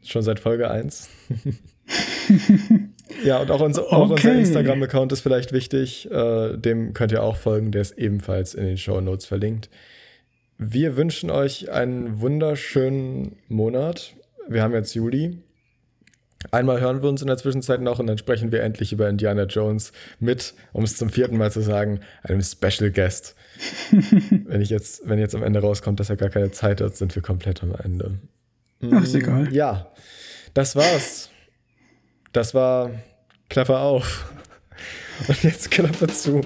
Schon seit Folge 1. ja, und auch, unser, auch unser Okay. Instagram-Account ist vielleicht wichtig. Äh, dem könnt ihr auch folgen. Der ist ebenfalls in den Show Notes verlinkt. Wir wünschen euch einen wunderschönen Monat. Wir haben jetzt Juli. Einmal hören wir uns in der Zwischenzeit noch und dann sprechen wir endlich über Indiana Jones mit, um es zum vierten Mal zu sagen, einem Special Guest. wenn, ich jetzt, wenn jetzt am Ende rauskommt, dass er gar keine Zeit hat, sind wir komplett am Ende. Ach, ist egal. Ja, das war's. Das war Klapper auf. Und jetzt Klapper zu.